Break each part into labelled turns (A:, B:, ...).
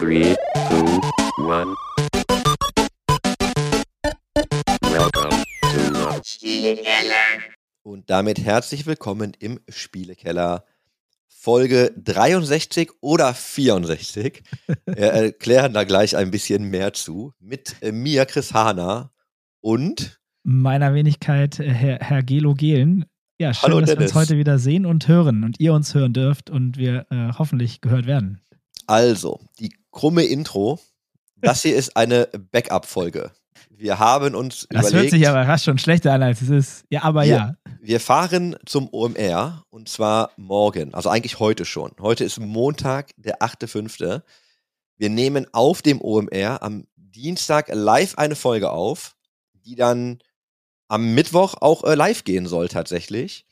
A: Three, two, one. Welcome to the
B: Und damit herzlich willkommen im Spielekeller. Folge 63 oder 64. Wir erklären da gleich ein bisschen mehr zu. Mit äh, mir, Chris Hahner und
C: meiner Wenigkeit äh, Herr, Herr Gelo Gehlen. Ja, schön,
B: Hallo,
C: dass wir
B: Dennis.
C: uns heute wieder sehen und hören und ihr uns hören dürft und wir äh, hoffentlich gehört werden.
B: Also die krumme Intro. Das hier ist eine Backup-Folge. Wir haben uns
C: Das hört
B: überlegt,
C: sich aber fast schon schlechter an, als es ist. Ja, aber
B: Wir-
C: ja.
B: wir fahren zum OMR und zwar morgen, also eigentlich heute schon. Heute ist Montag, der 8.5. Wir nehmen auf dem OMR am Dienstag live eine Folge auf, die dann am Mittwoch auch äh, live gehen soll tatsächlich.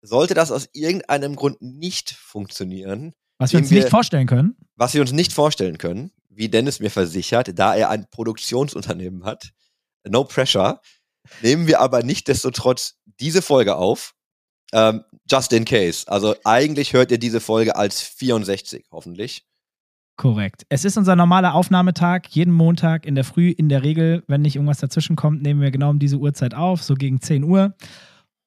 B: Sollte das aus irgendeinem Grund nicht funktionieren,
C: Was wir uns nicht
B: wir-
C: vorstellen können.
B: was wir uns nicht vorstellen können, wie Dennis mir versichert, da er ein Produktionsunternehmen hat, no pressure, nehmen wir aber nichtdestotrotz diese Folge auf, ähm, just in case. Also eigentlich hört ihr diese Folge als 64, hoffentlich.
C: Korrekt. Es ist unser normaler Aufnahmetag, jeden Montag in der Früh. In der Regel, wenn nicht irgendwas dazwischen kommt, nehmen wir genau um diese Uhrzeit auf, so gegen 10 Uhr.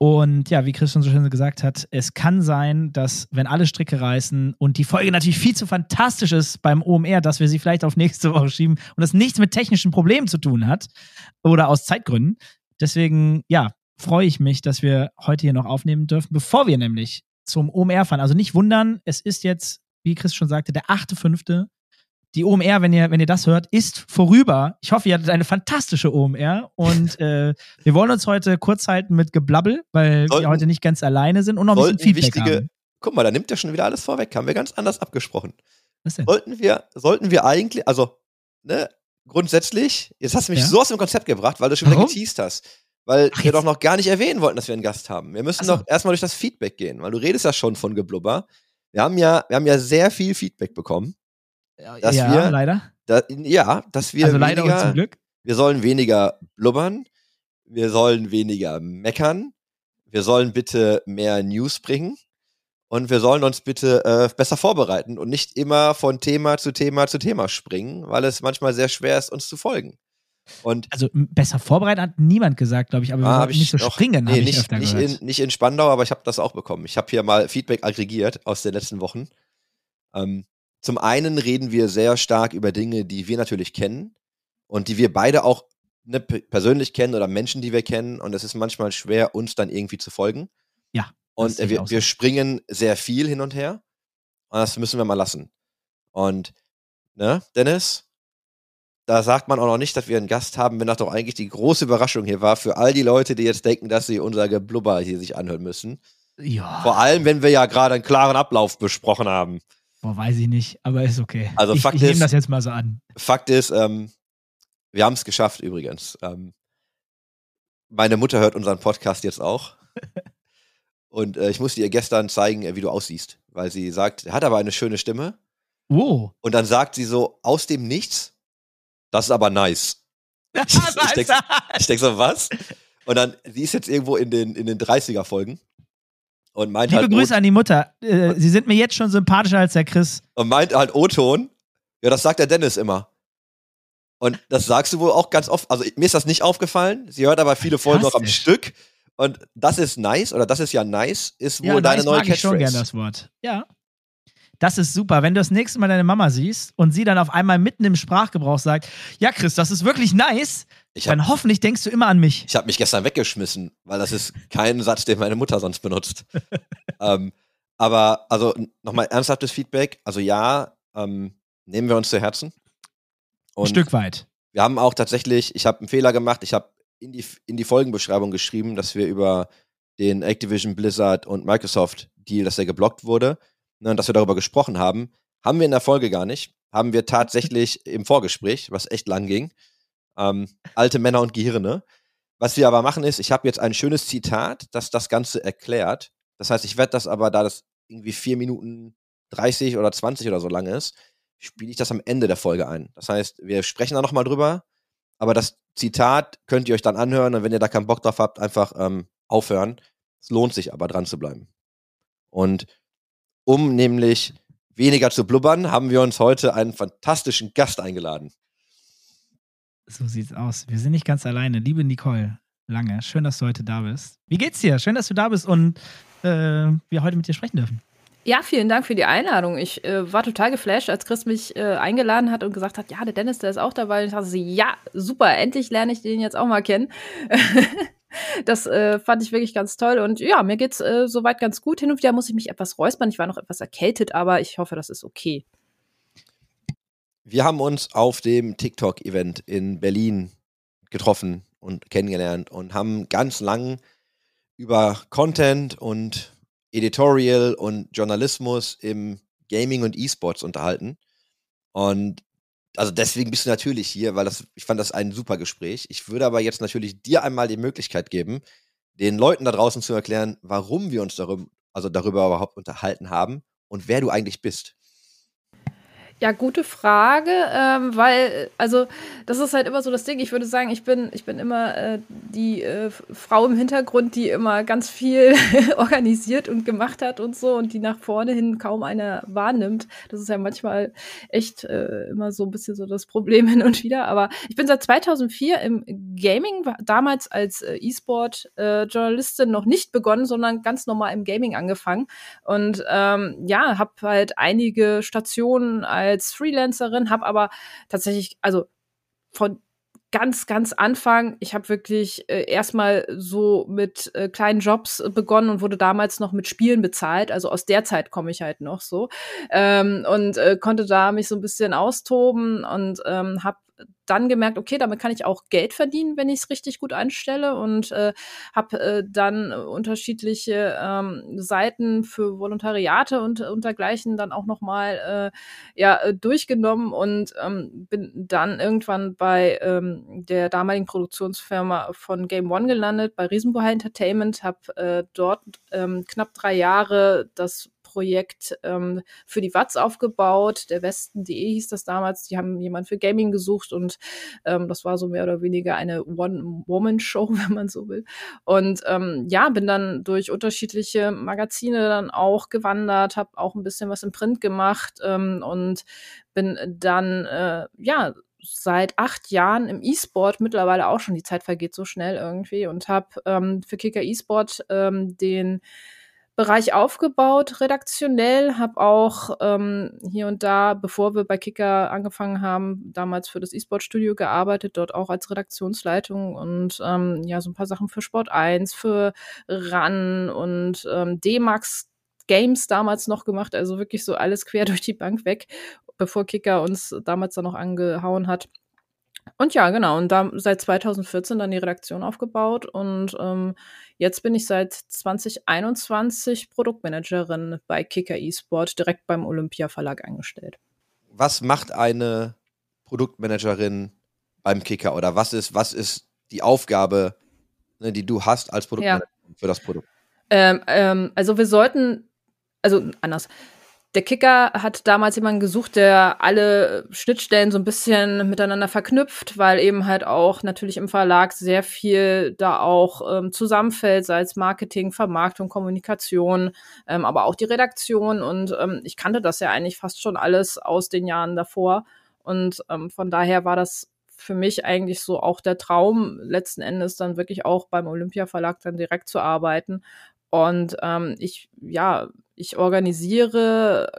C: Und ja, wie Chris schon so schön gesagt hat, es kann sein, dass, wenn alle Stricke reißen und die Folge natürlich viel zu fantastisch ist beim OMR, dass wir sie vielleicht auf nächste Woche schieben und das nichts mit technischen Problemen zu tun hat oder aus Zeitgründen. Deswegen, ja, freue ich mich, dass wir heute hier noch aufnehmen dürfen, bevor wir nämlich zum OMR fahren. Also nicht wundern, es ist jetzt, wie Chris schon sagte, der 8.5. Die OMR, wenn ihr, wenn ihr das hört, ist vorüber. Ich hoffe, ihr hattet eine fantastische OMR und äh, wir wollen uns heute kurz halten mit Geblabbel, weil
B: Sollten-
C: wir heute nicht ganz alleine sind und noch ein bisschen Feedback
B: wichtige,
C: haben.
B: guck mal, da nimmt er schon wieder alles vorweg, haben wir ganz anders abgesprochen.
C: Was denn?
B: Sollten wir, sollten wir eigentlich, also, ne, grundsätzlich, jetzt hast du mich
C: Ja?
B: so aus dem Konzept gebracht, weil du schon wieder geteased hast. Weil
C: Ach,
B: wir doch noch gar nicht erwähnen wollten, dass wir einen Gast haben. Wir müssen
C: so.
B: doch erstmal durch das Feedback gehen, weil du redest ja schon von Geblubber. Wir haben ja, wir haben ja sehr viel Feedback bekommen. Dass
C: ja,
B: wir
C: leider.
B: Da, ja, dass wir
C: also leider und
B: weniger,
C: zum Glück.
B: wir sollen weniger blubbern, wir sollen weniger meckern, wir sollen bitte mehr News bringen und wir sollen uns bitte äh, besser vorbereiten und nicht immer von Thema zu Thema zu Thema springen, weil es manchmal sehr schwer ist, uns zu folgen. Und
C: Also besser vorbereitet hat niemand gesagt, glaube ich, aber wir
B: Ah,
C: sollten nicht so
B: noch-
C: springen,
B: nee,
C: habe ich
B: nicht, nicht, in, nicht in Spandau, aber ich habe das auch bekommen. Ich habe hier mal Feedback aggregiert aus den letzten Wochen. Ähm, zum einen reden wir sehr stark über Dinge, die wir natürlich kennen und die wir beide auch ne, persönlich kennen oder Menschen, die wir kennen. Und es ist manchmal schwer, uns dann irgendwie zu folgen.
C: Ja,
B: Und äh, wir, wir springen sehr viel hin und her. Und das müssen wir mal lassen. Und, ne, Dennis, da sagt man auch noch nicht, dass wir einen Gast haben, wenn das doch eigentlich die große Überraschung hier war für all die Leute, die jetzt denken, dass sie unser Geblubber hier sich anhören müssen.
C: ja,
B: Vor allem, wenn wir ja gerade einen klaren Ablauf besprochen haben.
C: Boah, weiß ich nicht, aber ist okay.
B: Also
C: ich
B: Fakt
C: ich nehme
B: ist-
C: das jetzt mal so an.
B: Fakt ist, ähm, wir haben es geschafft übrigens. Ähm, meine Mutter hört unseren Podcast jetzt auch. Und äh, ich musste ihr gestern zeigen, äh, wie du aussiehst, weil sie sagt, er hat aber eine schöne Stimme.
C: Oh.
B: Und dann sagt sie so aus dem Nichts, das ist aber nice. ich ich denk so, was? Und dann, sie ist jetzt irgendwo in den, in den 30er-Folgen und meint
C: Liebe
B: halt,
C: Grüße an die Mutter. Äh, Sie sind mir jetzt schon sympathischer als der Chris.
B: und meint halt O-Ton. Ja, das sagt der Dennis immer. Und das sagst du wohl auch ganz oft. Also mir ist das nicht aufgefallen. Sie hört aber viele Folgen auch am. Stück. Und das ist nice, oder das ist ja nice, ist wohl
C: Ja,
B: deine
C: nice
B: neue
C: mag ich schon
B: Catchphrase.
C: gern das Wort. Ja. Das ist super. Wenn du das nächste Mal deine Mama siehst und sie dann auf einmal mitten im Sprachgebrauch sagt, ja, Chris, das ist wirklich nice,
B: habe
C: dann hoffentlich denkst du immer an mich.
B: ich hab mich gestern weggeschmissen, weil das ist kein Satz, den meine Mutter sonst benutzt. ähm, aber also nochmal ernsthaftes Feedback. Also ja, ähm, nehmen wir uns zu Herzen.
C: Ein Stück weit.
B: wir haben auch tatsächlich, ich habe einen Fehler gemacht, ich habe in die, in die Folgenbeschreibung geschrieben, dass wir über den Activision Blizzard und Microsoft Deal, dass der geblockt wurde, ne, dass wir darüber gesprochen haben. Haben wir in der Folge gar nicht. Haben wir tatsächlich im Vorgespräch, was echt lang ging. Ähm, alte Männer und Gehirne. Was wir aber machen ist, ich habe jetzt ein schönes Zitat, das das Ganze erklärt. Das heißt, ich werde das aber, da das irgendwie vier Minuten 30 oder 20 oder so lang ist, spiele ich das am Ende der Folge ein. Das heißt, wir sprechen da nochmal drüber, aber das Zitat könnt ihr euch dann anhören und wenn ihr da keinen Bock drauf habt, einfach ähm, aufhören. Es lohnt sich aber dran zu bleiben. Und um nämlich weniger zu blubbern, haben wir uns heute einen fantastischen Gast eingeladen.
C: So sieht's aus. Wir sind nicht ganz alleine. Liebe Nicole, lange. Schön, dass du heute da bist. Wie geht's dir? Schön, dass du da bist und äh, wir heute mit dir sprechen dürfen.
D: Ja, vielen Dank für die Einladung. Ich äh, war total geflasht, als Chris mich äh, eingeladen hat und gesagt hat, ja, der Dennis, der ist auch dabei. Und ich dachte so, ja, super, endlich lerne ich den jetzt auch mal kennen. das äh, fand ich wirklich ganz toll. Und ja, mir geht's äh, soweit ganz gut. Hin und wieder muss ich mich etwas räuspern. Ich war noch etwas erkältet, aber ich hoffe, das ist okay.
B: Wir haben uns auf dem TikTok-Event in Berlin getroffen und kennengelernt und haben ganz lang über Content und Editorial und Journalismus im Gaming und E-Sports unterhalten. Und also deswegen bist du natürlich hier, weil das, ich fand das ein super Gespräch. Ich würde aber jetzt natürlich dir einmal die Möglichkeit geben, den Leuten da draußen zu erklären, warum wir uns darüber, also darüber überhaupt unterhalten haben und wer du eigentlich bist.
D: Ja, gute Frage, ähm, weil, also, das ist halt immer so das Ding. Ich würde sagen, ich bin, ich bin immer äh, die äh, Frau im Hintergrund, die immer ganz viel organisiert und gemacht hat und so und die nach vorne hin kaum einer wahrnimmt. Das ist ja manchmal echt äh, immer so ein bisschen so das Problem hin und wieder. Aber ich bin seit 2004 im Gaming, damals als äh, E-Sport-Journalistin noch nicht begonnen, sondern ganz normal im Gaming angefangen. Und ähm, ja, habe halt einige Stationen als als Freelancerin, habe aber tatsächlich, also von ganz, ganz Anfang, ich habe wirklich äh, erstmal so mit äh, kleinen Jobs äh, begonnen und wurde damals noch mit Spielen bezahlt. Also aus der Zeit komme ich halt noch so. Ähm, und äh, konnte da mich so ein bisschen austoben und ähm, habe dann gemerkt, okay, damit kann ich auch Geld verdienen, wenn ich es richtig gut anstelle und äh, habe äh, dann unterschiedliche ähm, Seiten für Volontariate und, und dergleichen dann auch nochmal äh, ja, äh, durchgenommen und ähm, bin dann irgendwann bei ähm, der damaligen Produktionsfirma von Game One gelandet, bei Riesenbohai Entertainment, habe äh, dort ähm, knapp drei Jahre das Projekt ähm, für die Watz aufgebaut. Der Westen.de hieß das damals. Die haben jemanden für Gaming gesucht und ähm, das war so mehr oder weniger eine One-Woman-Show, wenn man so will. Und ähm, ja, bin dann durch unterschiedliche Magazine dann auch gewandert, habe auch ein bisschen was im Print gemacht ähm, und bin dann äh, ja seit acht Jahren im E-Sport, mittlerweile auch schon, die Zeit vergeht so schnell irgendwie und habe ähm, für Kicker E-Sport ähm, den Bereich aufgebaut, redaktionell, habe auch ähm, hier und da, bevor wir bei Kicker angefangen haben, damals für das E-Sport-Studio gearbeitet, dort auch als Redaktionsleitung und ähm, ja, so ein paar Sachen für Sport 1, für RAN und ähm, D-Max Games damals noch gemacht, also wirklich so alles quer durch die Bank weg, bevor Kicker uns damals dann noch angehauen hat. Und ja, genau. Und da seit 2014 dann die Redaktion aufgebaut und ähm, jetzt bin ich seit 2021 Produktmanagerin bei Kicker eSport, direkt beim Olympia Verlag angestellt.
B: Was macht eine Produktmanagerin beim Kicker oder was ist, was ist die Aufgabe, ne, die du hast als Produktmanagerin ja. für das Produkt?
D: Ähm, ähm, also wir sollten, also anders der Kicker hat damals jemanden gesucht, der alle Schnittstellen so ein bisschen miteinander verknüpft, weil eben halt auch natürlich im Verlag sehr viel da auch ähm, zusammenfällt, sei es Marketing, Vermarktung, Kommunikation, ähm, aber auch die Redaktion. Und ähm, ich kannte das ja eigentlich fast schon alles aus den Jahren davor. Und ähm, von daher war das für mich eigentlich so auch der Traum, letzten Endes dann wirklich auch beim Olympia Verlag dann direkt zu arbeiten. Und ähm, ich, ja, ich organisiere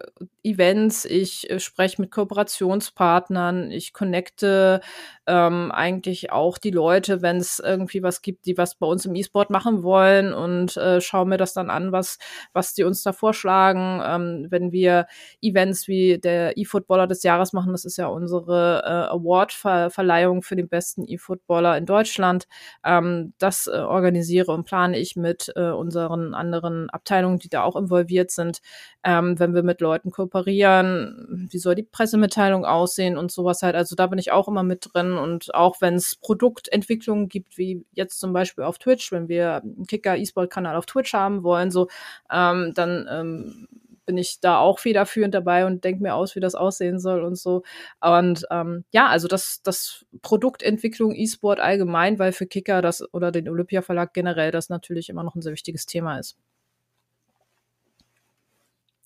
D: Events, ich äh, spreche mit Kooperationspartnern, ich connecte ähm, eigentlich auch die Leute, wenn es irgendwie was gibt, die was bei uns im E-Sport machen wollen und äh, schaue mir das dann an, was, was die uns da vorschlagen. Ähm, wenn wir Events wie der E-Footballer des Jahres machen, das ist ja unsere äh, Award-Verleihung für den besten E-Footballer in Deutschland, ähm, das äh, organisiere und plane ich mit äh, unseren anderen Abteilungen, die da auch involviert sind, ähm, wenn wir mit Leuten kooperieren, wie soll die Pressemitteilung aussehen und sowas halt. Also da bin ich auch immer mit drin und auch wenn es Produktentwicklungen gibt, wie jetzt zum Beispiel auf Twitch, wenn wir einen Kicker E-Sport-Kanal auf Twitch haben wollen, so, ähm, dann ähm, bin ich da auch federführend dabei und denke mir aus, wie das aussehen soll und so. Und ähm, ja, also das, das Produktentwicklung E-Sport allgemein, weil für Kicker das oder den Olympia Verlag generell das natürlich immer noch ein sehr wichtiges Thema ist.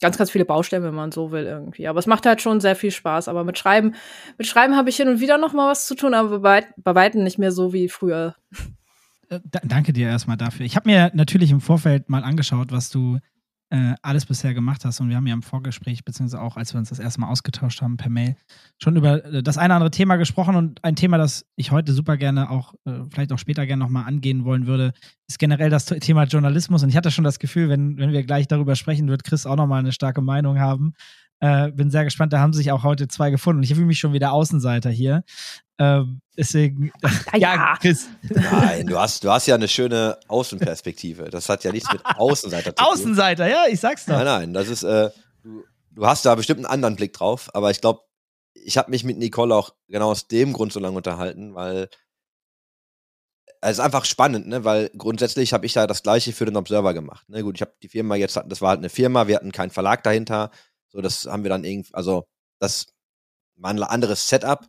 D: Ganz, ganz viele Baustellen, wenn man so will irgendwie. Aber es macht halt schon sehr viel Spaß. Aber mit Schreiben, mit Schreiben habe ich hin und wieder noch mal was zu tun, aber bei, bei weitem nicht mehr so wie früher.
C: Äh, danke dir erstmal dafür. Ich habe mir natürlich im Vorfeld mal angeschaut, was du äh, alles bisher gemacht hast. Und wir haben ja im Vorgespräch, beziehungsweise auch als wir uns das erste Mal ausgetauscht haben per Mail, schon über äh, das eine oder andere Thema gesprochen. Und ein Thema, das ich heute super gerne auch, äh, vielleicht auch später gerne nochmal angehen wollen würde, ist generell das Thema Journalismus. Und ich hatte schon das Gefühl, wenn, wenn wir gleich darüber sprechen, wird Chris auch nochmal eine starke Meinung haben. Äh, bin sehr gespannt, da haben sich auch heute zwei gefunden. Und ich fühle mich schon wieder Außenseiter hier. Ähm, deswegen,
D: ja, ja, Chris.
B: Nein, du hast, du hast ja eine schöne Außenperspektive. Das hat ja nichts mit Außenseiter zu tun.
C: Außenseiter, ja, ich sag's doch.
B: Nein, nein, das ist, äh, du, du hast da bestimmt einen anderen Blick drauf, aber ich glaube, ich habe mich mit Nicole auch genau aus dem Grund so lange unterhalten, weil es ist einfach spannend, ne? weil grundsätzlich habe ich da das gleiche für den Observer gemacht. Ne? Gut, ich habe die Firma jetzt, das war halt eine Firma, wir hatten keinen Verlag dahinter, so das haben wir dann irgendwie, also das war ein anderes Setup,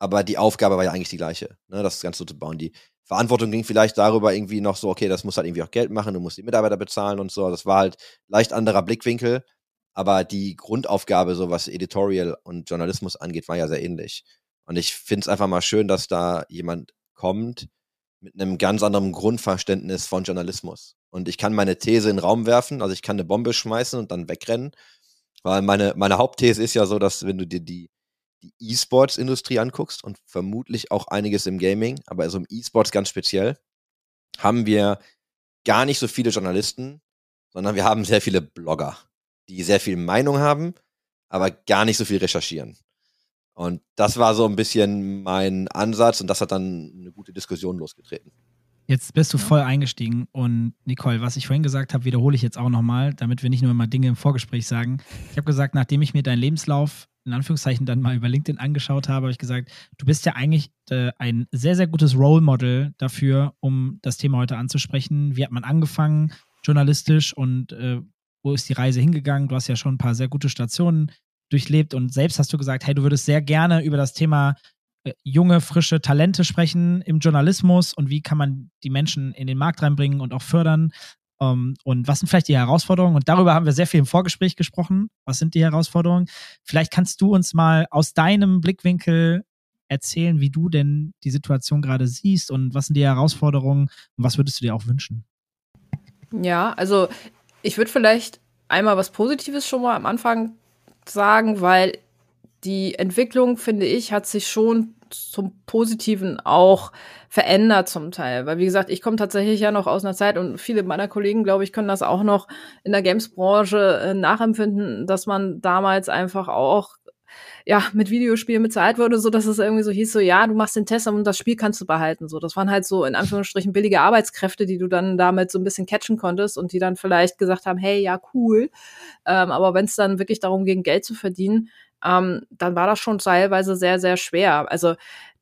B: aber die Aufgabe war ja eigentlich die gleiche, ne, das Ganze zu bauen. Die Verantwortung ging vielleicht darüber irgendwie noch so, okay, das muss halt irgendwie auch Geld machen, du musst die Mitarbeiter bezahlen und so. Das war halt leicht anderer Blickwinkel, aber die Grundaufgabe, so was Editorial und Journalismus angeht, war ja sehr ähnlich. Und ich finde es einfach mal schön, dass da jemand kommt mit einem ganz anderen Grundverständnis von Journalismus. Und ich kann meine These in den Raum werfen, also ich kann eine Bombe schmeißen und dann wegrennen. Weil meine, meine Hauptthese ist ja so, dass wenn du dir die die E-Sports-Industrie anguckst und vermutlich auch einiges im Gaming, aber also im E-Sports ganz speziell, haben wir gar nicht so viele Journalisten, sondern wir haben sehr viele Blogger, die sehr viel Meinung haben, aber gar nicht so viel recherchieren. Und das war so ein bisschen mein Ansatz und das hat dann eine gute Diskussion losgetreten.
C: Jetzt bist du voll eingestiegen und Nicole, was ich vorhin gesagt habe, wiederhole ich jetzt auch nochmal, damit wir nicht nur immer Dinge im Vorgespräch sagen. Ich habe gesagt, nachdem ich mir deinen Lebenslauf in Anführungszeichen dann mal über LinkedIn angeschaut habe, habe ich gesagt, du bist ja eigentlich äh, ein sehr, sehr gutes Role Model dafür, um das Thema heute anzusprechen. Wie hat man angefangen, journalistisch und äh, wo ist die Reise hingegangen? Du hast ja schon ein paar sehr gute Stationen durchlebt und selbst hast du gesagt, hey, du würdest sehr gerne über das Thema äh, junge, frische Talente sprechen im Journalismus und wie kann man die Menschen in den Markt reinbringen und auch fördern. Um, ähm, und was sind vielleicht die Herausforderungen? Und darüber haben wir sehr viel im Vorgespräch gesprochen. Was sind die Herausforderungen? Vielleicht kannst du uns mal aus deinem Blickwinkel erzählen, wie du denn die Situation gerade siehst und was sind die Herausforderungen und was würdest du dir auch wünschen?
D: Ja, also ich würde vielleicht einmal was Positives schon mal am Anfang sagen, weil die Entwicklung, finde ich, hat sich schon zum Positiven auch verändert zum Teil. Weil, wie gesagt, ich komme tatsächlich ja noch aus einer Zeit und viele meiner Kollegen, glaube ich, können das auch noch in der Games-Branche äh, nachempfinden, dass man damals einfach auch ja, mit Videospielen bezahlt wurde, so dass es irgendwie so hieß, so ja, du machst den Test und das Spiel kannst du behalten. So, das waren halt so in Anführungsstrichen billige Arbeitskräfte, die du dann damit so ein bisschen catchen konntest und die dann vielleicht gesagt haben, hey, ja, cool. Ähm, aber wenn es dann wirklich darum ging, Geld zu verdienen, ähm, dann war das schon teilweise sehr, sehr schwer. Also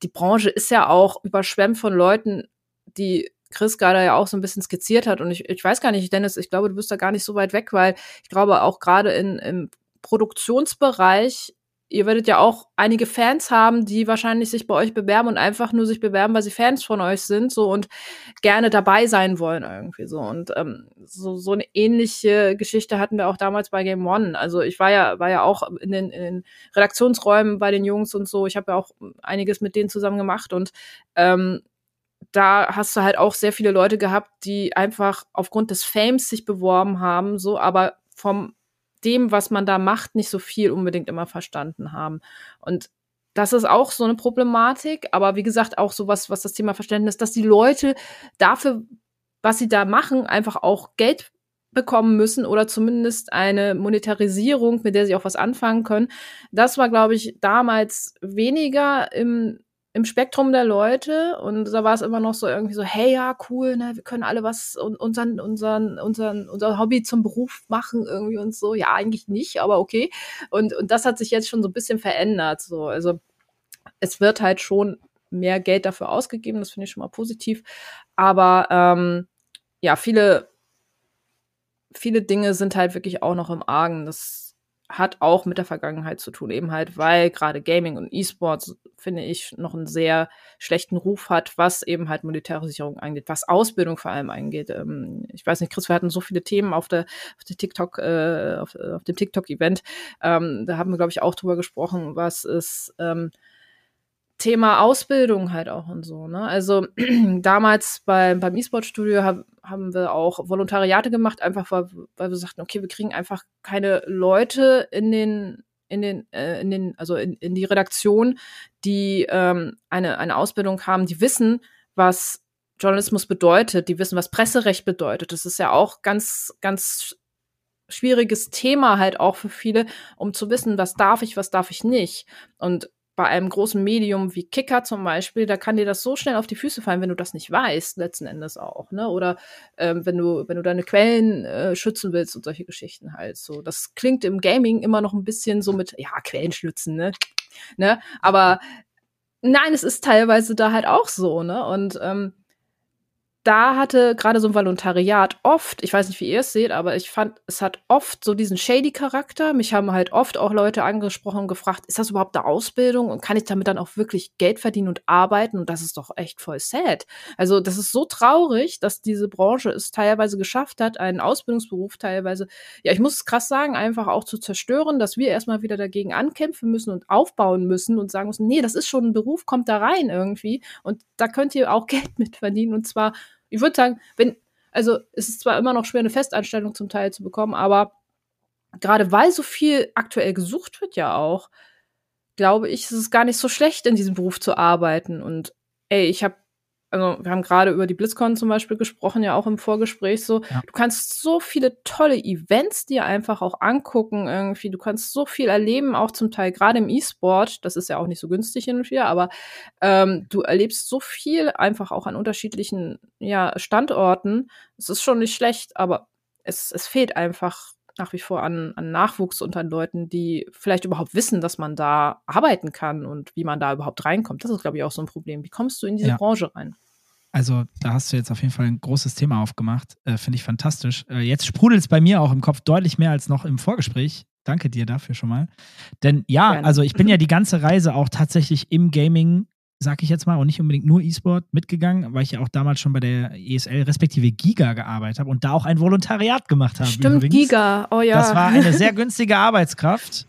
D: die Branche ist ja auch überschwemmt von Leuten, die Chris gerade ja auch so ein bisschen skizziert hat. Und ich, ich weiß gar nicht, Dennis, ich glaube, du bist da gar nicht so weit weg, weil ich glaube auch gerade in, im Produktionsbereich ihr werdet ja auch einige Fans haben, die wahrscheinlich sich bei euch bewerben und einfach nur sich bewerben, weil sie Fans von euch sind, so und gerne dabei sein wollen irgendwie so. Und ähm, so, so eine ähnliche Geschichte hatten wir auch damals bei Game One. Also ich war ja, war ja auch in den, in den Redaktionsräumen bei den Jungs und so. Ich habe ja auch einiges mit denen zusammen gemacht und ähm, da hast du halt auch sehr viele Leute gehabt, die einfach aufgrund des Fames sich beworben haben, so, aber vom dem, was man da macht, nicht so viel unbedingt immer verstanden haben. Und das ist auch so eine Problematik, aber wie gesagt, auch sowas, was das Thema Verständnis, dass die Leute dafür, was sie da machen, einfach auch Geld bekommen müssen oder zumindest eine Monetarisierung, mit der sie auch was anfangen können. Das war, glaube ich, damals weniger im im Spektrum der Leute und da war es immer noch so irgendwie so, hey ja, cool, ne, wir können alle was und unseren, unseren, unseren, unser Hobby zum Beruf machen irgendwie und so. Ja, eigentlich nicht, aber okay. Und, und das hat sich jetzt schon so ein bisschen verändert. So. Also es wird halt schon mehr Geld dafür ausgegeben, das finde ich schon mal positiv. Aber ähm, ja, viele, viele Dinge sind halt wirklich auch noch im Argen. Das hat auch mit der Vergangenheit zu tun, eben halt, weil gerade Gaming und E-Sports, finde ich, noch einen sehr schlechten Ruf hat, was eben halt monetäre Sicherung angeht, was Ausbildung vor allem angeht. Ähm, ich weiß nicht, Chris, wir hatten so viele Themen auf der, auf der TikTok, äh, auf, auf dem TikTok-Event. Ähm, da haben wir, glaube ich, auch drüber gesprochen, was ist ähm, Thema Ausbildung halt auch und so. Ne? Also damals bei, beim E-Sport-Studio hab, haben wir auch Volontariate gemacht, einfach weil, weil wir sagten, okay, wir kriegen einfach keine Leute in den in den, äh, in den, also in, in die Redaktion, die ähm, eine, eine Ausbildung haben, die wissen, was Journalismus bedeutet, die wissen, was Presserecht bedeutet. Das ist ja auch ganz, ganz schwieriges Thema halt auch für viele, um zu wissen, was darf ich, was darf ich nicht. Und bei einem großen Medium wie Kicker zum Beispiel, da kann dir das so schnell auf die Füße fallen, wenn du das nicht weißt, letzten Endes auch, ne? Oder ähm, wenn du, wenn du deine Quellen äh, schützen willst und solche Geschichten halt. So, das klingt im Gaming immer noch ein bisschen so mit, ja, Quellen schützen, ne? ne? Aber nein, es ist teilweise da halt auch so, ne? Und ähm, da hatte gerade so ein Volontariat oft, ich weiß nicht, wie ihr es seht, aber ich fand, es hat oft so diesen shady Charakter. Mich haben halt oft auch Leute angesprochen und gefragt, ist das überhaupt eine Ausbildung und kann ich damit dann auch wirklich Geld verdienen und arbeiten? Und das ist doch echt voll sad. Also, das ist so traurig, dass diese Branche es teilweise geschafft hat, einen Ausbildungsberuf teilweise, ja, ich muss es krass sagen, einfach auch zu zerstören, dass wir erstmal wieder dagegen ankämpfen müssen und aufbauen müssen und sagen müssen, nee, das ist schon ein Beruf, kommt da rein irgendwie und da könnt ihr auch Geld mit verdienen und zwar ich würde sagen, wenn, also es ist zwar immer noch schwer, eine Festanstellung zum Teil zu bekommen, aber gerade weil so viel aktuell gesucht wird ja auch, glaube ich, ist es gar nicht so schlecht, in diesem Beruf zu arbeiten. Und ey, ich habe also wir haben gerade über die BlizzCon zum Beispiel gesprochen, ja auch im Vorgespräch so. Ja. Du kannst so viele tolle Events dir einfach auch angucken irgendwie. Du kannst so viel erleben, auch zum Teil gerade im E-Sport. Das ist ja auch nicht so günstig hin und wieder, aber ähm, du erlebst so viel einfach auch an unterschiedlichen ja, Standorten. Es ist schon nicht schlecht, aber es, es fehlt einfach nach wie vor an, an Nachwuchs und an Leuten, die vielleicht überhaupt wissen, dass man da arbeiten kann und wie man da überhaupt reinkommt. Das ist, glaube ich, auch so ein Problem. Wie kommst du in diese ja. Branche rein?
C: Also, da hast du jetzt auf jeden Fall ein großes Thema aufgemacht. Äh, Finde ich fantastisch. Äh, jetzt sprudelt es bei mir auch im Kopf deutlich mehr als noch im Vorgespräch. Danke dir dafür schon mal. Denn ja, Gerne. also ich bin ja die ganze Reise auch tatsächlich im Gaming sag ich jetzt mal, und nicht unbedingt nur E-Sport mitgegangen, weil ich ja auch damals schon bei der ESL respektive Giga gearbeitet habe und da auch ein Volontariat gemacht habe.
D: Stimmt, übrigens. Giga, oh ja.
C: Das war eine sehr günstige Arbeitskraft,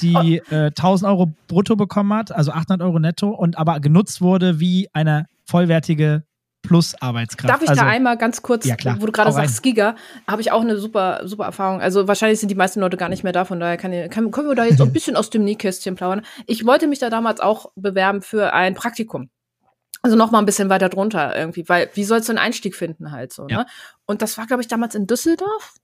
C: die oh. äh, 1000 Euro brutto bekommen hat, also 800 Euro netto und aber genutzt wurde wie eine vollwertige plus Arbeitskraft.
D: Darf ich also, da einmal ganz kurz, ja, klar. wo du gerade sagst, Giga, habe ich auch eine super, super Erfahrung. Also wahrscheinlich sind die meisten Leute gar nicht mehr da, von daher kann, kann, können wir da jetzt so ein bisschen aus dem Nähkästchen plaudern. Ich wollte mich da damals auch bewerben für ein Praktikum. Also noch mal ein bisschen weiter drunter irgendwie, weil wie sollst du einen Einstieg finden halt so, ja. ne? Und das war glaube ich damals in Düsseldorf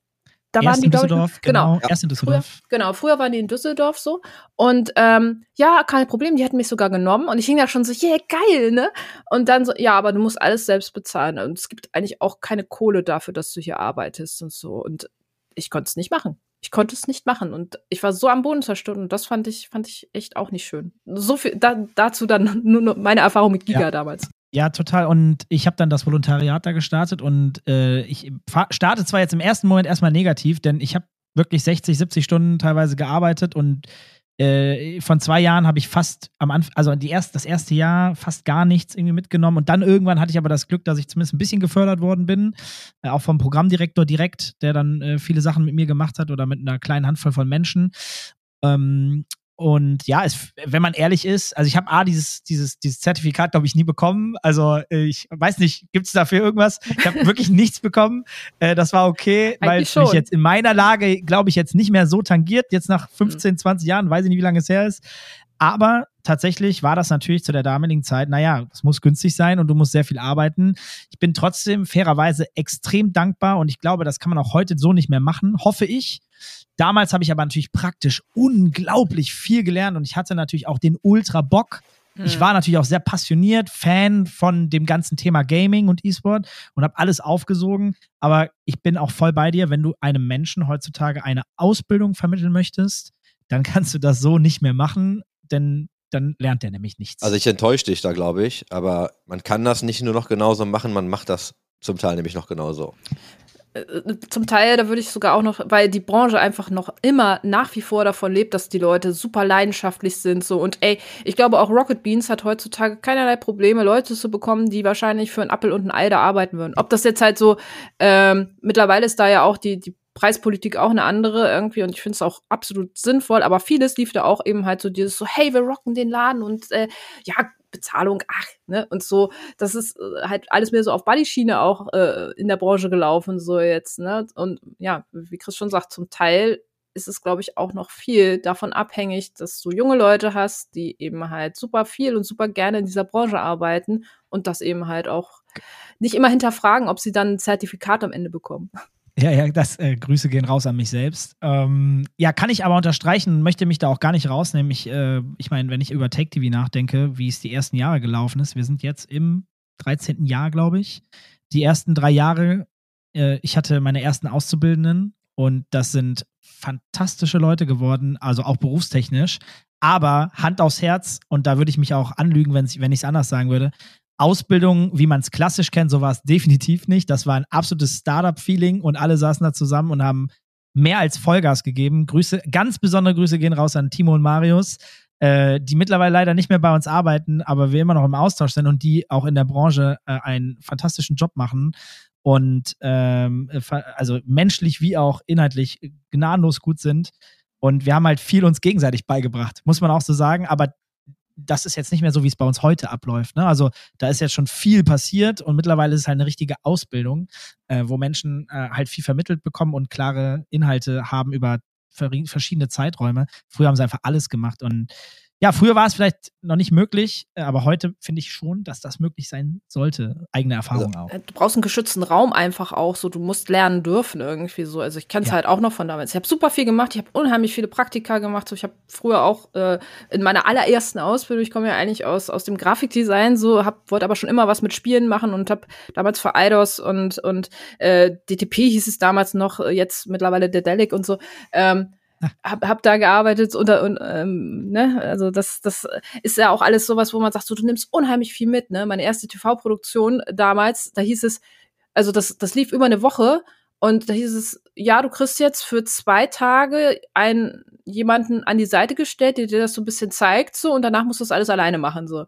C: da erst waren die, in Düsseldorf, ich, genau.
D: genau.
C: Erst in Düsseldorf.
D: Früher, genau, früher waren die in Düsseldorf so. Und ähm, ja, kein Problem, die hätten mich sogar genommen. Und ich hing da schon so, yeah, geil, ne? Und dann so, ja, aber du musst alles selbst bezahlen. Und es gibt eigentlich auch keine Kohle dafür, dass du hier arbeitest und so. Und ich konnte es nicht machen. Ich konnte es nicht machen. Und ich war so am Boden zerstört. Und das fand ich, fand ich echt auch nicht schön. So viel, da, dazu dann nur meine Erfahrung mit Giga ja. damals.
C: Ja, total. Und ich habe dann das Volontariat da gestartet und äh, ich starte zwar jetzt im ersten Moment erstmal negativ, denn ich habe wirklich 60, 70 Stunden teilweise gearbeitet und äh, von zwei Jahren habe ich fast am Anfang, also die erst, das erste Jahr fast gar nichts irgendwie mitgenommen und dann irgendwann hatte ich aber das Glück, dass ich zumindest ein bisschen gefördert worden bin, äh, auch vom Programmdirektor direkt, der dann äh, viele Sachen mit mir gemacht hat oder mit einer kleinen Handvoll von Menschen. Ähm, und ja, es, wenn man ehrlich ist, also ich habe A, dieses, dieses, dieses Zertifikat, glaube ich, nie bekommen. Also äh, ich weiß nicht, gibt es dafür irgendwas? Ich habe wirklich nichts bekommen. Äh, das war okay, weil es mich jetzt in meiner Lage, glaube ich, jetzt nicht mehr so tangiert. Jetzt nach 15, 20 Jahren, weiß ich nicht, wie lange es her ist. Aber tatsächlich war das natürlich zu der damaligen Zeit, naja, es muss günstig sein und du musst sehr viel arbeiten. Ich bin trotzdem fairerweise extrem dankbar und ich glaube, das kann man auch heute so nicht mehr machen, hoffe ich, Damals habe ich aber natürlich praktisch unglaublich viel gelernt und ich hatte natürlich auch den Ultra Bock. Mhm. Ich war natürlich auch sehr passioniert, Fan von dem ganzen Thema Gaming und E-Sport und habe alles aufgesogen. Aber ich bin auch voll bei dir, wenn du einem Menschen heutzutage eine Ausbildung vermitteln möchtest, dann kannst du das so nicht mehr machen, denn dann lernt er nämlich nichts.
B: Also ich enttäusche dich da, glaube ich, aber man kann das nicht nur noch genauso machen, man macht das zum Teil nämlich noch genauso.
D: äh, zum Teil, da würde ich sogar auch noch, weil die Branche einfach noch immer nach wie vor davon lebt, dass die Leute super leidenschaftlich sind, so. Und ey, ich glaube auch Rocket Beans hat heutzutage keinerlei Probleme, Leute zu bekommen, die wahrscheinlich für einen Appel und ein Ei da arbeiten würden. Ob das jetzt halt so, ähm, mittlerweile ist da ja auch die, die Preispolitik auch eine andere irgendwie und ich finde es auch absolut sinnvoll, aber vieles lief da auch eben halt so dieses so, hey, wir rocken den Laden und äh, ja, Bezahlung, ach, ne, und so, das ist äh, halt alles mehr so auf Buddy-Schiene auch äh, in der Branche gelaufen, so jetzt, ne, und ja, wie Chris schon sagt, zum Teil ist es, glaube ich, auch noch viel davon abhängig, dass du junge Leute hast, die eben halt super viel und super gerne in dieser Branche arbeiten und das eben halt auch nicht immer hinterfragen, ob sie dann ein Zertifikat am Ende bekommen.
C: Ja, ja, das äh, Grüße gehen raus an mich selbst. Ähm, ja, kann ich aber unterstreichen, möchte mich da auch gar nicht rausnehmen. Ich, äh, ich meine, wenn ich über Take TV nachdenke, wie es die ersten Jahre gelaufen ist, wir sind jetzt im 13. Jahr, glaube ich. Die ersten drei Jahre, äh, ich hatte meine ersten Auszubildenden und das sind fantastische Leute geworden, also auch berufstechnisch. Aber Hand aufs Herz, und da würde ich mich auch anlügen, wenn ich es anders sagen würde, Ausbildung, wie man es klassisch kennt, so war es definitiv nicht. Das war ein absolutes Startup-Feeling und alle saßen da zusammen und haben mehr als Vollgas gegeben. Grüße, ganz besondere Grüße gehen raus an Timo und Marius, äh, die mittlerweile leider nicht mehr bei uns arbeiten, aber wir immer noch im Austausch sind und die auch in der Branche äh, einen fantastischen Job machen und ähm, also menschlich wie auch inhaltlich gnadenlos gut sind. Und wir haben halt viel uns gegenseitig beigebracht, muss man auch so sagen. Aber das ist jetzt nicht mehr so, wie es bei uns heute abläuft. Ne? Also da ist jetzt schon viel passiert und mittlerweile ist es halt eine richtige Ausbildung, äh, wo Menschen äh, halt viel vermittelt bekommen und klare Inhalte haben über verschiedene Zeiträume. Früher haben sie einfach alles gemacht und ja, früher war es vielleicht noch nicht möglich, äh, aber heute finde ich schon, dass das möglich sein sollte. Eigene Erfahrung also, auch.
D: Du brauchst einen geschützten Raum einfach auch so. Du musst lernen dürfen irgendwie so. Also ich kenne es ja. halt auch noch von damals. Ich habe super viel gemacht. Ich habe unheimlich viele Praktika gemacht. So, ich habe früher auch äh, in meiner allerersten Ausbildung, ich komme ja eigentlich aus, aus dem Grafikdesign, so hab, wollte aber schon immer was mit Spielen machen und habe damals für Eidos und, und äh, DTP hieß es damals noch, äh, jetzt mittlerweile Dedelic und so. Ähm, hab, hab da gearbeitet und, und ähm, ne, also das, das ist ja auch alles sowas, wo man sagt, so, du nimmst unheimlich viel mit, ne? Meine erste TV-Produktion damals, da hieß es, also das, das lief über eine Woche und da hieß es, ja, du kriegst jetzt für zwei Tage einen jemanden an die Seite gestellt, der dir das so ein bisschen zeigt, so, und danach musst du das alles alleine machen, so.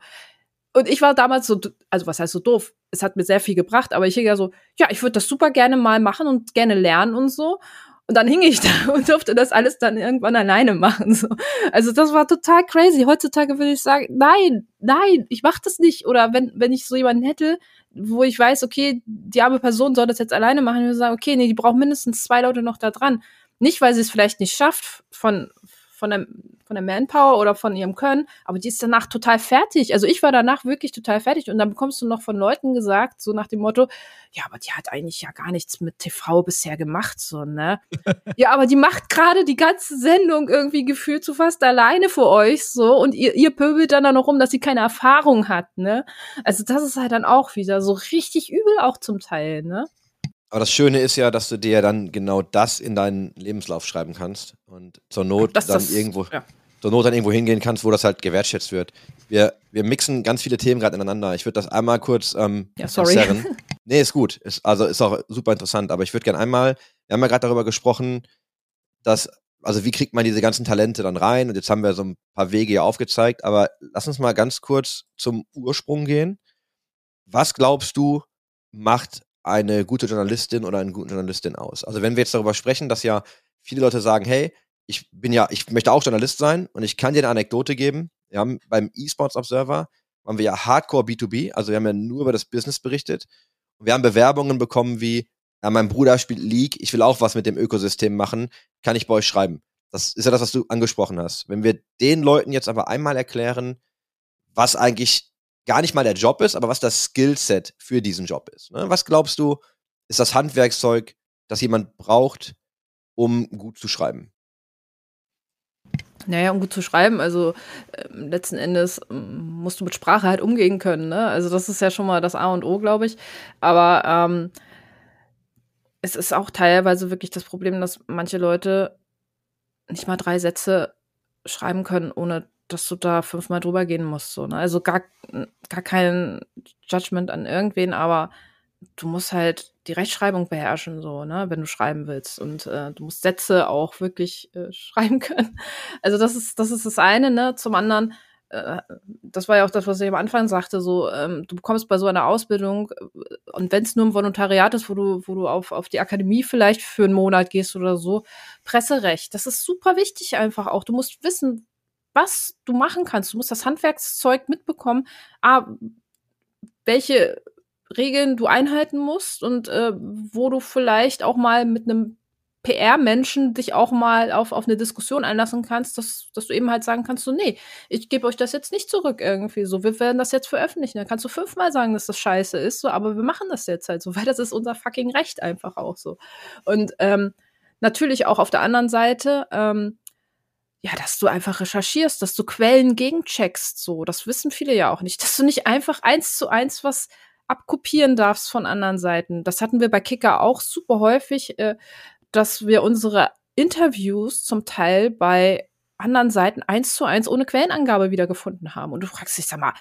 D: Und ich war damals so, also was heißt so doof? Es hat mir sehr viel gebracht, aber ich ja so, ja, ich würde das super gerne mal machen und gerne lernen und so. Und dann hing ich da und durfte das alles dann irgendwann alleine machen. So. Also das war total crazy. Heutzutage würde ich sagen, nein, nein, ich mach das nicht. Oder wenn, wenn ich so jemanden hätte, wo ich weiß, okay, die arme Person soll das jetzt alleine machen, würde ich sagen, okay, nee, die braucht mindestens zwei Leute noch da dran. Nicht, weil sie es vielleicht nicht schafft, von, von der, von der Manpower oder von ihrem Können, aber die ist danach total fertig. Also ich war danach wirklich total fertig und dann bekommst du noch von Leuten gesagt, so nach dem Motto, ja, aber die hat eigentlich ja gar nichts mit TV bisher gemacht, so, ne? ja, aber die macht gerade die ganze Sendung irgendwie gefühlt so fast alleine für euch, so, und ihr, ihr pöbelt dann da noch rum, dass sie keine Erfahrung hat, ne? Also das ist halt dann auch wieder so richtig übel auch zum Teil, ne?
B: Aber das Schöne ist ja, dass du dir dann genau das in deinen Lebenslauf schreiben kannst und zur Not das, dann das, irgendwo ja. zur Not dann irgendwo hingehen kannst, wo das halt gewertschätzt wird. Wir, wir mixen ganz viele Themen gerade ineinander. Ich würde das einmal kurz ähm,
D: ja, sorry.
B: Nee, ist gut. Ist, also ist auch super interessant. Aber ich würde gerne einmal, wir haben ja gerade darüber gesprochen, dass, also wie kriegt man diese ganzen Talente dann rein? Und jetzt haben wir so ein paar Wege hier aufgezeigt. Aber lass uns mal ganz kurz zum Ursprung gehen. Was glaubst du, macht eine gute Journalistin oder einen guten Journalistin aus? Also wenn wir jetzt darüber sprechen, dass ja viele Leute sagen, hey, ich bin ja, ich möchte auch Journalist sein und ich kann dir eine Anekdote geben. Wir haben beim eSports Observer waren wir ja Hardcore B2B, also wir haben ja nur über das Business berichtet. Wir haben Bewerbungen bekommen wie, ja, mein Bruder spielt League, ich will auch was mit dem Ökosystem machen, kann ich bei euch schreiben? Das ist ja das, was du angesprochen hast. Wenn wir den Leuten jetzt aber einmal erklären, was eigentlich gar nicht mal der Job ist, aber was das Skillset für diesen Job ist. Ne? Was glaubst du, ist das Handwerkszeug, das jemand braucht, um gut zu schreiben?
D: Naja, um gut zu schreiben, also äh, letzten Endes äh, musst du mit Sprache halt umgehen können. Ne? Also das ist ja schon mal das A und O, glaube ich. Aber ähm, es ist auch teilweise wirklich das Problem, dass manche Leute nicht mal drei Sätze schreiben können, ohne dass du da fünfmal drüber gehen musst. So, ne? Also gar, gar kein Judgment an irgendwen, aber du musst halt die Rechtschreibung beherrschen, so, ne, wenn du schreiben willst. Und äh, du musst Sätze auch wirklich äh, schreiben können. Also das ist, das ist das eine, ne? Zum anderen, äh, das war ja auch das, was ich am Anfang sagte, so, ähm, du bekommst bei so einer Ausbildung, äh, und wenn es nur ein Volontariat ist, wo du, wo du auf, auf die Akademie vielleicht für einen Monat gehst oder so, Presserecht, das ist super wichtig einfach auch. Du musst wissen, was du machen kannst. Du musst das Handwerkszeug mitbekommen. Welche Regeln du einhalten musst und äh, wo du vielleicht auch mal mit einem PR-Menschen dich auch mal auf, auf eine Diskussion einlassen kannst, dass, dass du eben halt sagen kannst, so, nee, ich gebe euch das jetzt nicht zurück irgendwie so, wir werden das jetzt veröffentlichen. Dann kannst du fünfmal sagen, dass das scheiße ist, so, aber wir machen das jetzt halt so, weil das ist unser fucking Recht einfach auch so. Und ähm, natürlich auch auf der anderen Seite, ähm, ja, dass du einfach recherchierst, dass du Quellen gegencheckst, so. Das wissen viele ja auch nicht, dass du nicht einfach eins zu eins was abkopieren darfst von anderen Seiten. Das hatten wir bei Kicker auch super häufig, äh, dass wir unsere Interviews zum Teil bei anderen Seiten eins zu eins ohne Quellenangabe wiedergefunden haben. Und du fragst dich, sag mal,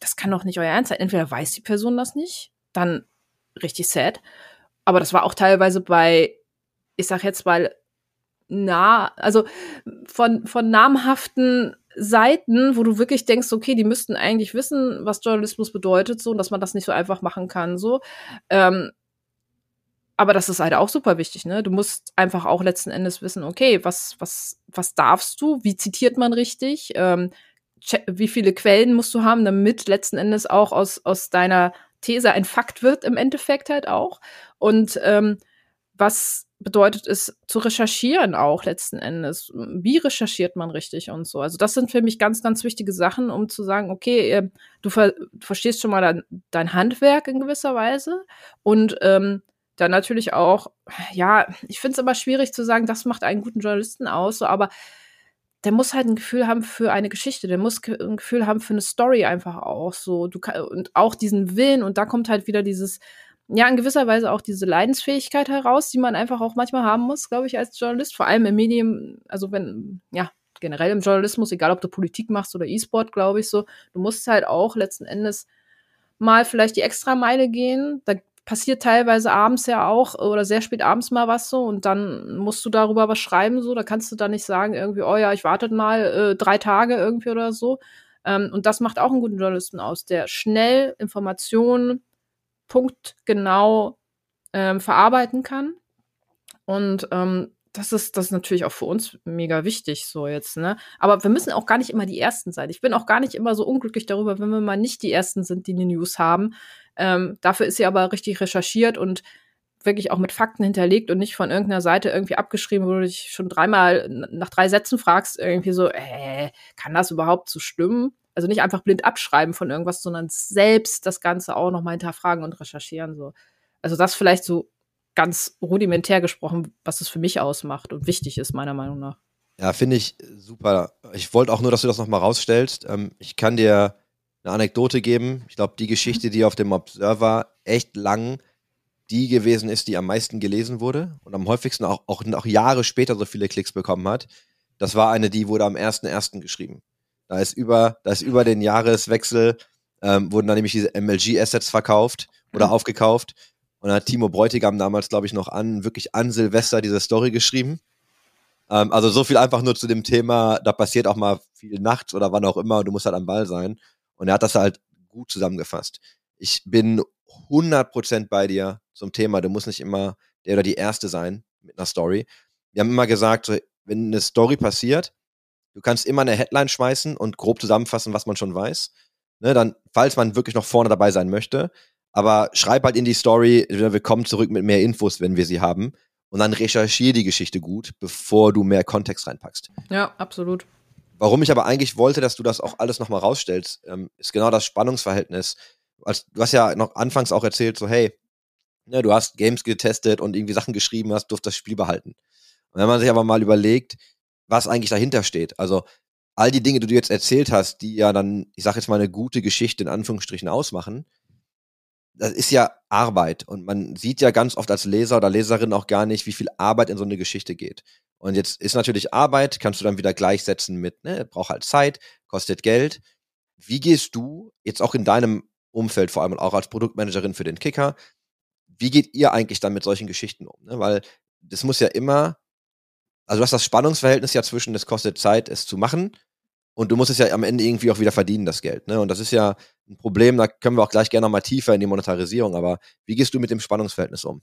D: das kann doch nicht euer Ernst sein. Entweder weiß die Person das nicht, dann richtig sad. Aber das war auch teilweise bei, ich sag jetzt mal, nah, also von, von namhaften Seiten, wo du wirklich denkst, okay, die müssten eigentlich wissen, was Journalismus bedeutet, so, und dass man das nicht so einfach machen kann, so. Ähm, aber das ist halt auch super wichtig, ne? Du musst einfach auch letzten Endes wissen, okay, was, was, was darfst du? Wie zitiert man richtig? Ähm, wie viele Quellen musst du haben, damit letzten Endes auch aus, aus deiner These ein Fakt wird, im Endeffekt halt auch. Und ähm, was bedeutet es zu recherchieren auch letzten Endes? Wie recherchiert man richtig und so? Also das sind für mich ganz, ganz wichtige Sachen, um zu sagen, okay, äh, du, ver verstehst schon mal dein, dein, Handwerk in gewisser Weise und ähm, dann natürlich auch, ja, ich finde es aber schwierig zu sagen, das macht einen guten Journalisten aus, so, aber der muss halt ein Gefühl haben für eine Geschichte, der muss ein Gefühl haben für eine Story einfach auch so. Du und auch diesen Willen, und da kommt halt wieder dieses, ja, in gewisser Weise auch diese Leidensfähigkeit heraus, die man einfach auch manchmal haben muss, glaube ich, als Journalist, vor allem im Medium, also wenn, ja, generell im Journalismus, egal ob du Politik machst oder E-Sport, glaube ich so, du musst halt auch letzten Endes mal vielleicht die extra Meile gehen. Da passiert teilweise abends ja auch oder sehr spät abends mal was so und dann musst du darüber was schreiben so. Da kannst du dann nicht sagen irgendwie, oh ja, ich warte mal äh, drei Tage irgendwie oder so. Ähm, und das macht auch einen guten Journalisten aus, der schnell Informationen punktgenau ähm, verarbeiten kann. Und ähm, das ist, das ist natürlich auch für uns mega wichtig, so jetzt, ne? Aber wir müssen auch gar nicht immer die Ersten sein. Ich bin auch gar nicht immer so unglücklich darüber, wenn wir mal nicht die Ersten sind, die die News haben. Ähm, dafür ist sie aber richtig recherchiert und wirklich auch mit Fakten hinterlegt und nicht von irgendeiner Seite irgendwie abgeschrieben, wo du dich schon dreimal nach drei Sätzen fragst, irgendwie so, äh, kann das überhaupt so stimmen? Also nicht einfach blind abschreiben von irgendwas, sondern selbst das Ganze auch nochmal hinterfragen und recherchieren. So. Also das vielleicht so ganz rudimentär gesprochen, was es für mich ausmacht und wichtig ist, meiner Meinung nach.
B: Ja, finde ich super. Ich wollte auch nur, dass du das nochmal rausstellst. Ähm, ich kann dir eine Anekdote geben. Ich glaube, die Geschichte, die auf dem Observer echt lang die gewesen ist, die am meisten gelesen wurde und am häufigsten auch, auch, auch Jahre später so viele Klicks bekommen hat. Das war eine, die wurde am 1.1. geschrieben. Da ist über, da ist über den Jahreswechsel, ähm, wurden dann nämlich diese MLG-Assets verkauft oder mhm. aufgekauft. Und da hat Timo Bräutigam damals, glaube ich, noch an, wirklich an Silvester diese Story geschrieben. Ähm, also so viel einfach nur zu dem Thema, da passiert auch mal viel nachts oder wann auch immer und du musst halt am Ball sein. Und er hat das halt gut zusammengefasst. Ich bin 100% bei dir zum Thema, du musst nicht immer der oder die Erste sein mit einer Story. Wir haben immer gesagt, so, wenn eine Story passiert, du kannst immer eine Headline schmeißen und grob zusammenfassen, was man schon weiß. Ne, dann, falls man wirklich noch vorne dabei sein möchte. Aber schreib halt in die Story, wir kommen zurück mit mehr Infos, wenn wir sie haben. Und dann recherchiere die Geschichte gut, bevor du mehr Kontext reinpackst.
D: Ja, absolut.
B: Warum ich aber eigentlich wollte, dass du das auch alles nochmal rausstellst, ähm, ist genau das Spannungsverhältnis. Als, du hast ja noch anfangs auch erzählt, so, hey, ne, du hast Games getestet und irgendwie Sachen geschrieben hast, durfst das Spiel behalten. Und wenn man sich aber mal überlegt, was eigentlich dahinter steht, also all die Dinge, die du jetzt erzählt hast, die ja dann, ich sag jetzt mal, eine gute Geschichte in Anführungsstrichen ausmachen, das ist ja Arbeit. Und man sieht ja ganz oft als Leser oder Leserin auch gar nicht, wie viel Arbeit in so eine Geschichte geht. Und jetzt ist natürlich Arbeit, kannst du dann wieder gleichsetzen mit, ne, braucht halt Zeit, kostet Geld. Wie gehst du jetzt auch in deinem Umfeld, vor allem auch als Produktmanagerin für den Kicker, wie geht ihr eigentlich dann mit solchen Geschichten um? Ne? Weil das muss ja immer, also du hast das Spannungsverhältnis ja zwischen, es kostet Zeit, es zu machen und du musst es ja am Ende irgendwie auch wieder verdienen, das Geld. Ne? Und das ist ja ein Problem, da können wir auch gleich gerne nochmal tiefer in die Monetarisierung, aber wie gehst du mit dem Spannungsverhältnis um?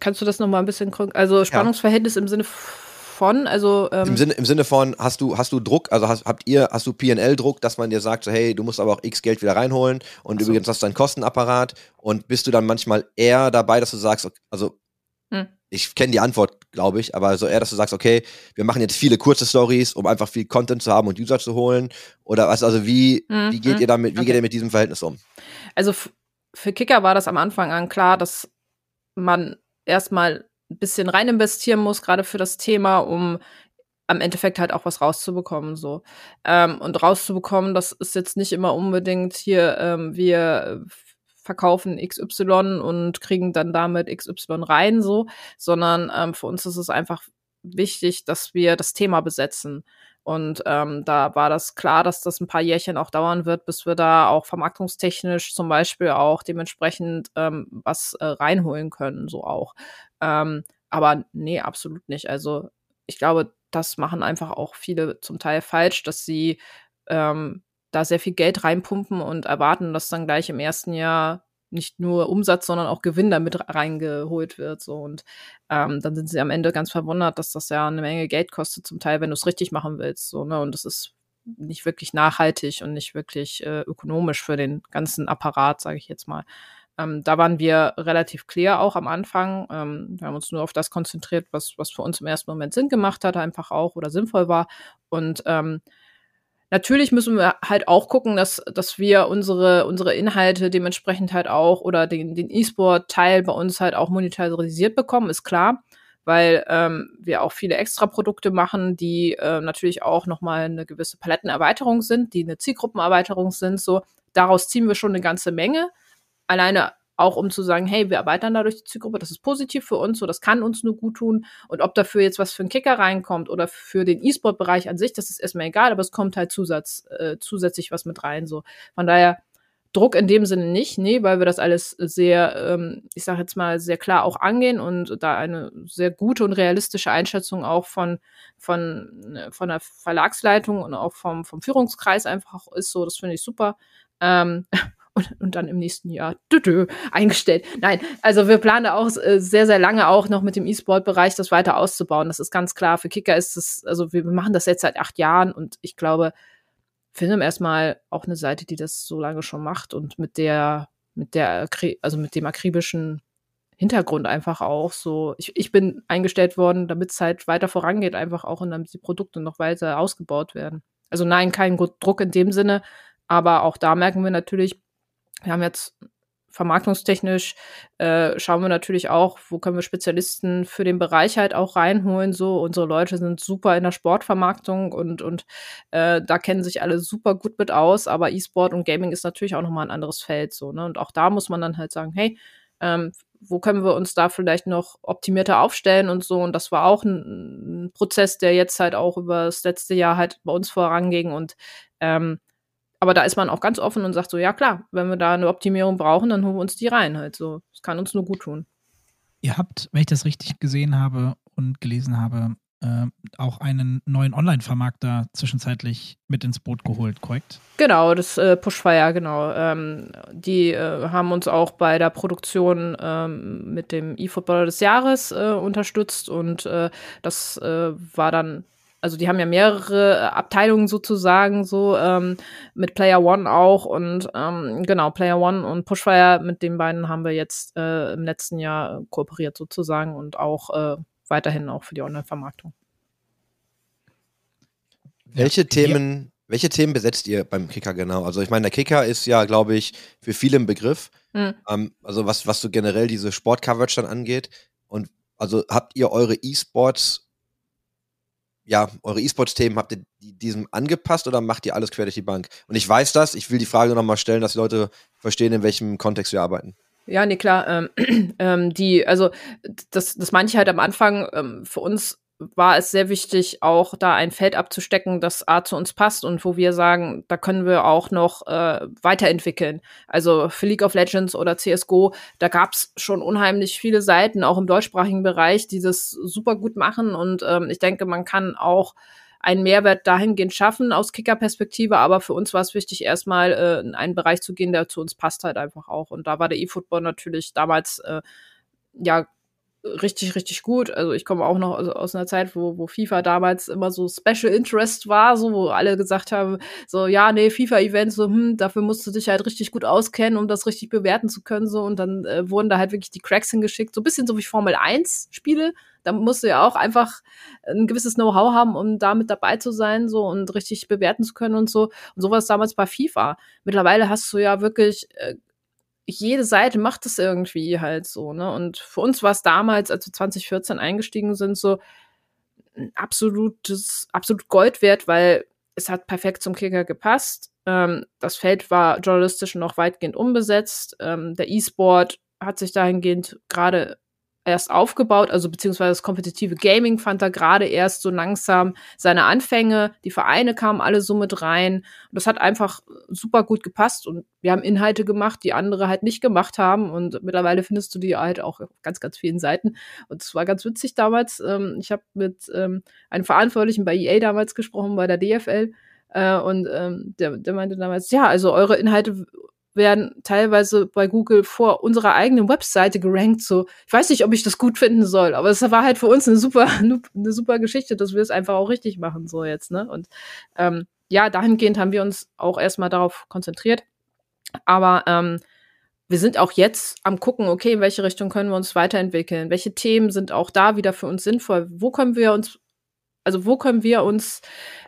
D: Kannst du das nochmal ein bisschen, also Spannungsverhältnis ja. im Sinne von, also
B: ähm Im, Sinne, Im Sinne von, hast du, hast du Druck, also hast, habt ihr, hast du PNL-Druck, dass man dir sagt, so, hey, du musst aber auch X Geld wieder reinholen und so. übrigens hast du deinen Kostenapparat und bist du dann manchmal eher dabei, dass du sagst, also. Ich kenne die Antwort, glaube ich, aber so eher, dass du sagst, okay, wir machen jetzt viele kurze Stories, um einfach viel Content zu haben und User zu holen. Oder was, also wie, hm, wie geht ihr damit, wie okay. geht ihr mit diesem Verhältnis um?
D: Also für Kicker war das am Anfang an klar, dass man erstmal ein bisschen rein investieren muss, gerade für das Thema, um am Endeffekt halt auch was rauszubekommen. So. Ähm, und rauszubekommen, das ist jetzt nicht immer unbedingt hier, ähm, wir verkaufen XY und kriegen dann damit XY rein, so, sondern ähm, für uns ist es einfach wichtig, dass wir das Thema besetzen. Und ähm, da war das klar, dass das ein paar Jährchen auch dauern wird, bis wir da auch vermarktungstechnisch zum Beispiel auch dementsprechend ähm, was äh, reinholen können, so auch. Ähm, aber nee, absolut nicht. Also ich glaube, das machen einfach auch viele zum Teil falsch, dass sie ähm, da sehr viel Geld reinpumpen und erwarten, dass dann gleich im ersten Jahr nicht nur Umsatz, sondern auch Gewinn damit reingeholt wird. So. Und ähm, dann sind sie am Ende ganz verwundert, dass das ja eine Menge Geld kostet, zum Teil, wenn du es richtig machen willst. So, ne? Und das ist nicht wirklich nachhaltig und nicht wirklich äh, ökonomisch für den ganzen Apparat, sage ich jetzt mal. Ähm, da waren wir relativ clear auch am Anfang. Ähm, wir haben uns nur auf das konzentriert, was, was für uns im ersten Moment Sinn gemacht hat, einfach auch oder sinnvoll war. Und ähm, Natürlich müssen wir halt auch gucken, dass, dass wir unsere, unsere Inhalte dementsprechend halt auch oder den, E-Sport-Teil bei uns halt auch monetarisiert bekommen, ist klar, weil ähm, wir auch viele Extra-Produkte machen, die äh, natürlich auch nochmal eine gewisse Palettenerweiterung sind, die eine Zielgruppenerweiterung sind. So, daraus ziehen wir schon eine ganze Menge. Alleine auch um zu sagen, hey, wir erweitern dadurch die Zielgruppe, das ist positiv für uns, so das kann uns nur gut tun. Und ob dafür jetzt was für einen Kicker reinkommt oder für den E-Sport-Bereich an sich, das ist erstmal egal, aber es kommt halt Zusatz, äh, zusätzlich was mit rein. So. Von daher Druck in dem Sinne nicht, nee, weil wir das alles sehr, ähm, ich sage jetzt mal, sehr klar auch angehen und da eine sehr gute und realistische Einschätzung auch von, von, von der Verlagsleitung und auch vom, vom Führungskreis einfach ist so, das finde ich super. Ähm, und, und dann im nächsten Jahr dü -dü, eingestellt. Nein, also wir planen auch äh, sehr, sehr lange auch noch mit dem E-Sport-Bereich das weiter auszubauen. Das ist ganz klar. Für Kicker ist es, also wir machen das jetzt seit acht Jahren und ich glaube, haben erstmal auch eine Seite, die das so lange schon macht und mit der, mit der, also mit dem akribischen Hintergrund einfach auch so. Ich, ich bin eingestellt worden, damit es halt weiter vorangeht, einfach auch und damit die Produkte noch weiter ausgebaut werden. Also nein, kein Druck in dem Sinne, aber auch da merken wir natürlich, wir haben jetzt vermarktungstechnisch äh, schauen wir natürlich auch, wo können wir Spezialisten für den Bereich halt auch reinholen. So, unsere Leute sind super in der Sportvermarktung und, und äh, da kennen sich alle super gut mit aus, aber E-Sport und Gaming ist natürlich auch nochmal ein anderes Feld. So, ne? Und auch da muss man dann halt sagen, hey, ähm, wo können wir uns da vielleicht noch optimierter aufstellen und so. Und das war auch ein, ein Prozess, der jetzt halt auch über das letzte Jahr halt bei uns voranging und ähm, aber da ist man auch ganz offen und sagt so, ja klar, wenn wir da eine Optimierung brauchen, dann holen wir uns die rein halt so. Das kann uns nur gut tun.
C: Ihr habt, wenn ich das richtig gesehen habe und gelesen habe, äh, auch einen neuen Online-Vermarkter zwischenzeitlich mit ins Boot geholt, korrekt?
D: Genau, das äh, Pushfire, genau. Ähm, die äh, haben uns auch bei der Produktion ähm, mit dem E-Footballer des Jahres äh, unterstützt und äh, das äh, war dann also die haben ja mehrere äh, Abteilungen sozusagen, so ähm, mit Player One auch und ähm, genau, Player One und Pushfire, mit den beiden haben wir jetzt äh, im letzten Jahr kooperiert sozusagen und auch äh, weiterhin auch für die Online-Vermarktung.
B: Welche Themen, welche Themen besetzt ihr beim Kicker genau? Also ich meine, der Kicker ist ja, glaube ich, für viele ein Begriff. Mhm. Ähm, also was, was so generell diese Sport-Coverage dann angeht. Und also habt ihr eure E-Sports ja, eure E-Sports-Themen, habt ihr diesem angepasst oder macht ihr alles quer durch die Bank? Und ich weiß das, ich will die Frage nochmal stellen, dass die Leute verstehen, in welchem Kontext wir arbeiten.
D: Ja, nee, klar. Ähm, ähm, die, also das, das meine ich halt am Anfang, ähm, für uns war es sehr wichtig, auch da ein Feld abzustecken, das A zu uns passt und wo wir sagen, da können wir auch noch äh, weiterentwickeln. Also für League of Legends oder CSGO, da gab es schon unheimlich viele Seiten, auch im deutschsprachigen Bereich, die das super gut machen. Und ähm, ich denke, man kann auch einen Mehrwert dahingehend schaffen aus Kicker-Perspektive, aber für uns war es wichtig, erstmal äh, in einen Bereich zu gehen, der zu uns passt halt einfach auch. Und da war der E-Football natürlich damals äh, ja richtig, richtig gut. Also ich komme auch noch aus einer Zeit, wo, wo FIFA damals immer so Special Interest war, so wo alle gesagt haben, so ja, nee, FIFA-Events, so, hm, dafür musst du dich halt richtig gut auskennen, um das richtig bewerten zu können. so Und dann äh, wurden da halt wirklich die Cracks hingeschickt, so bisschen so wie Formel 1-Spiele. Da musst du ja auch einfach ein gewisses Know-how haben, um da mit dabei zu sein, so und richtig bewerten zu können und so. Und sowas damals bei FIFA. Mittlerweile hast du ja wirklich äh, jede Seite macht es irgendwie halt so, ne? Und für uns war es damals, als wir 2014 eingestiegen sind, so ein absolutes, absolut Gold wert, weil es hat perfekt zum Kicker gepasst. Ähm, das Feld war journalistisch noch weitgehend unbesetzt. Ähm, der E-Sport hat sich dahingehend gerade erst aufgebaut, also beziehungsweise das kompetitive Gaming fand da gerade erst so langsam seine Anfänge. Die Vereine kamen alle so mit rein. Und das hat einfach super gut gepasst und wir haben Inhalte gemacht, die andere halt nicht gemacht haben. Und mittlerweile findest du die halt auch auf ganz, ganz vielen Seiten. Und es war ganz witzig damals. Ähm, ich habe mit ähm, einem Verantwortlichen bei EA damals gesprochen, bei der DFL. Äh, und ähm, der, der meinte damals, ja, also eure Inhalte werden teilweise bei Google vor unserer eigenen Webseite gerankt. So, ich weiß nicht, ob ich das gut finden soll, aber es war halt für uns eine super, eine super Geschichte, dass wir es einfach auch richtig machen, so jetzt, ne? Und ähm, ja, dahingehend haben wir uns auch erstmal darauf konzentriert. Aber ähm, wir sind auch jetzt am gucken, okay, in welche Richtung können wir uns weiterentwickeln? Welche Themen sind auch da wieder für uns sinnvoll? Wo können wir uns, also wo können wir uns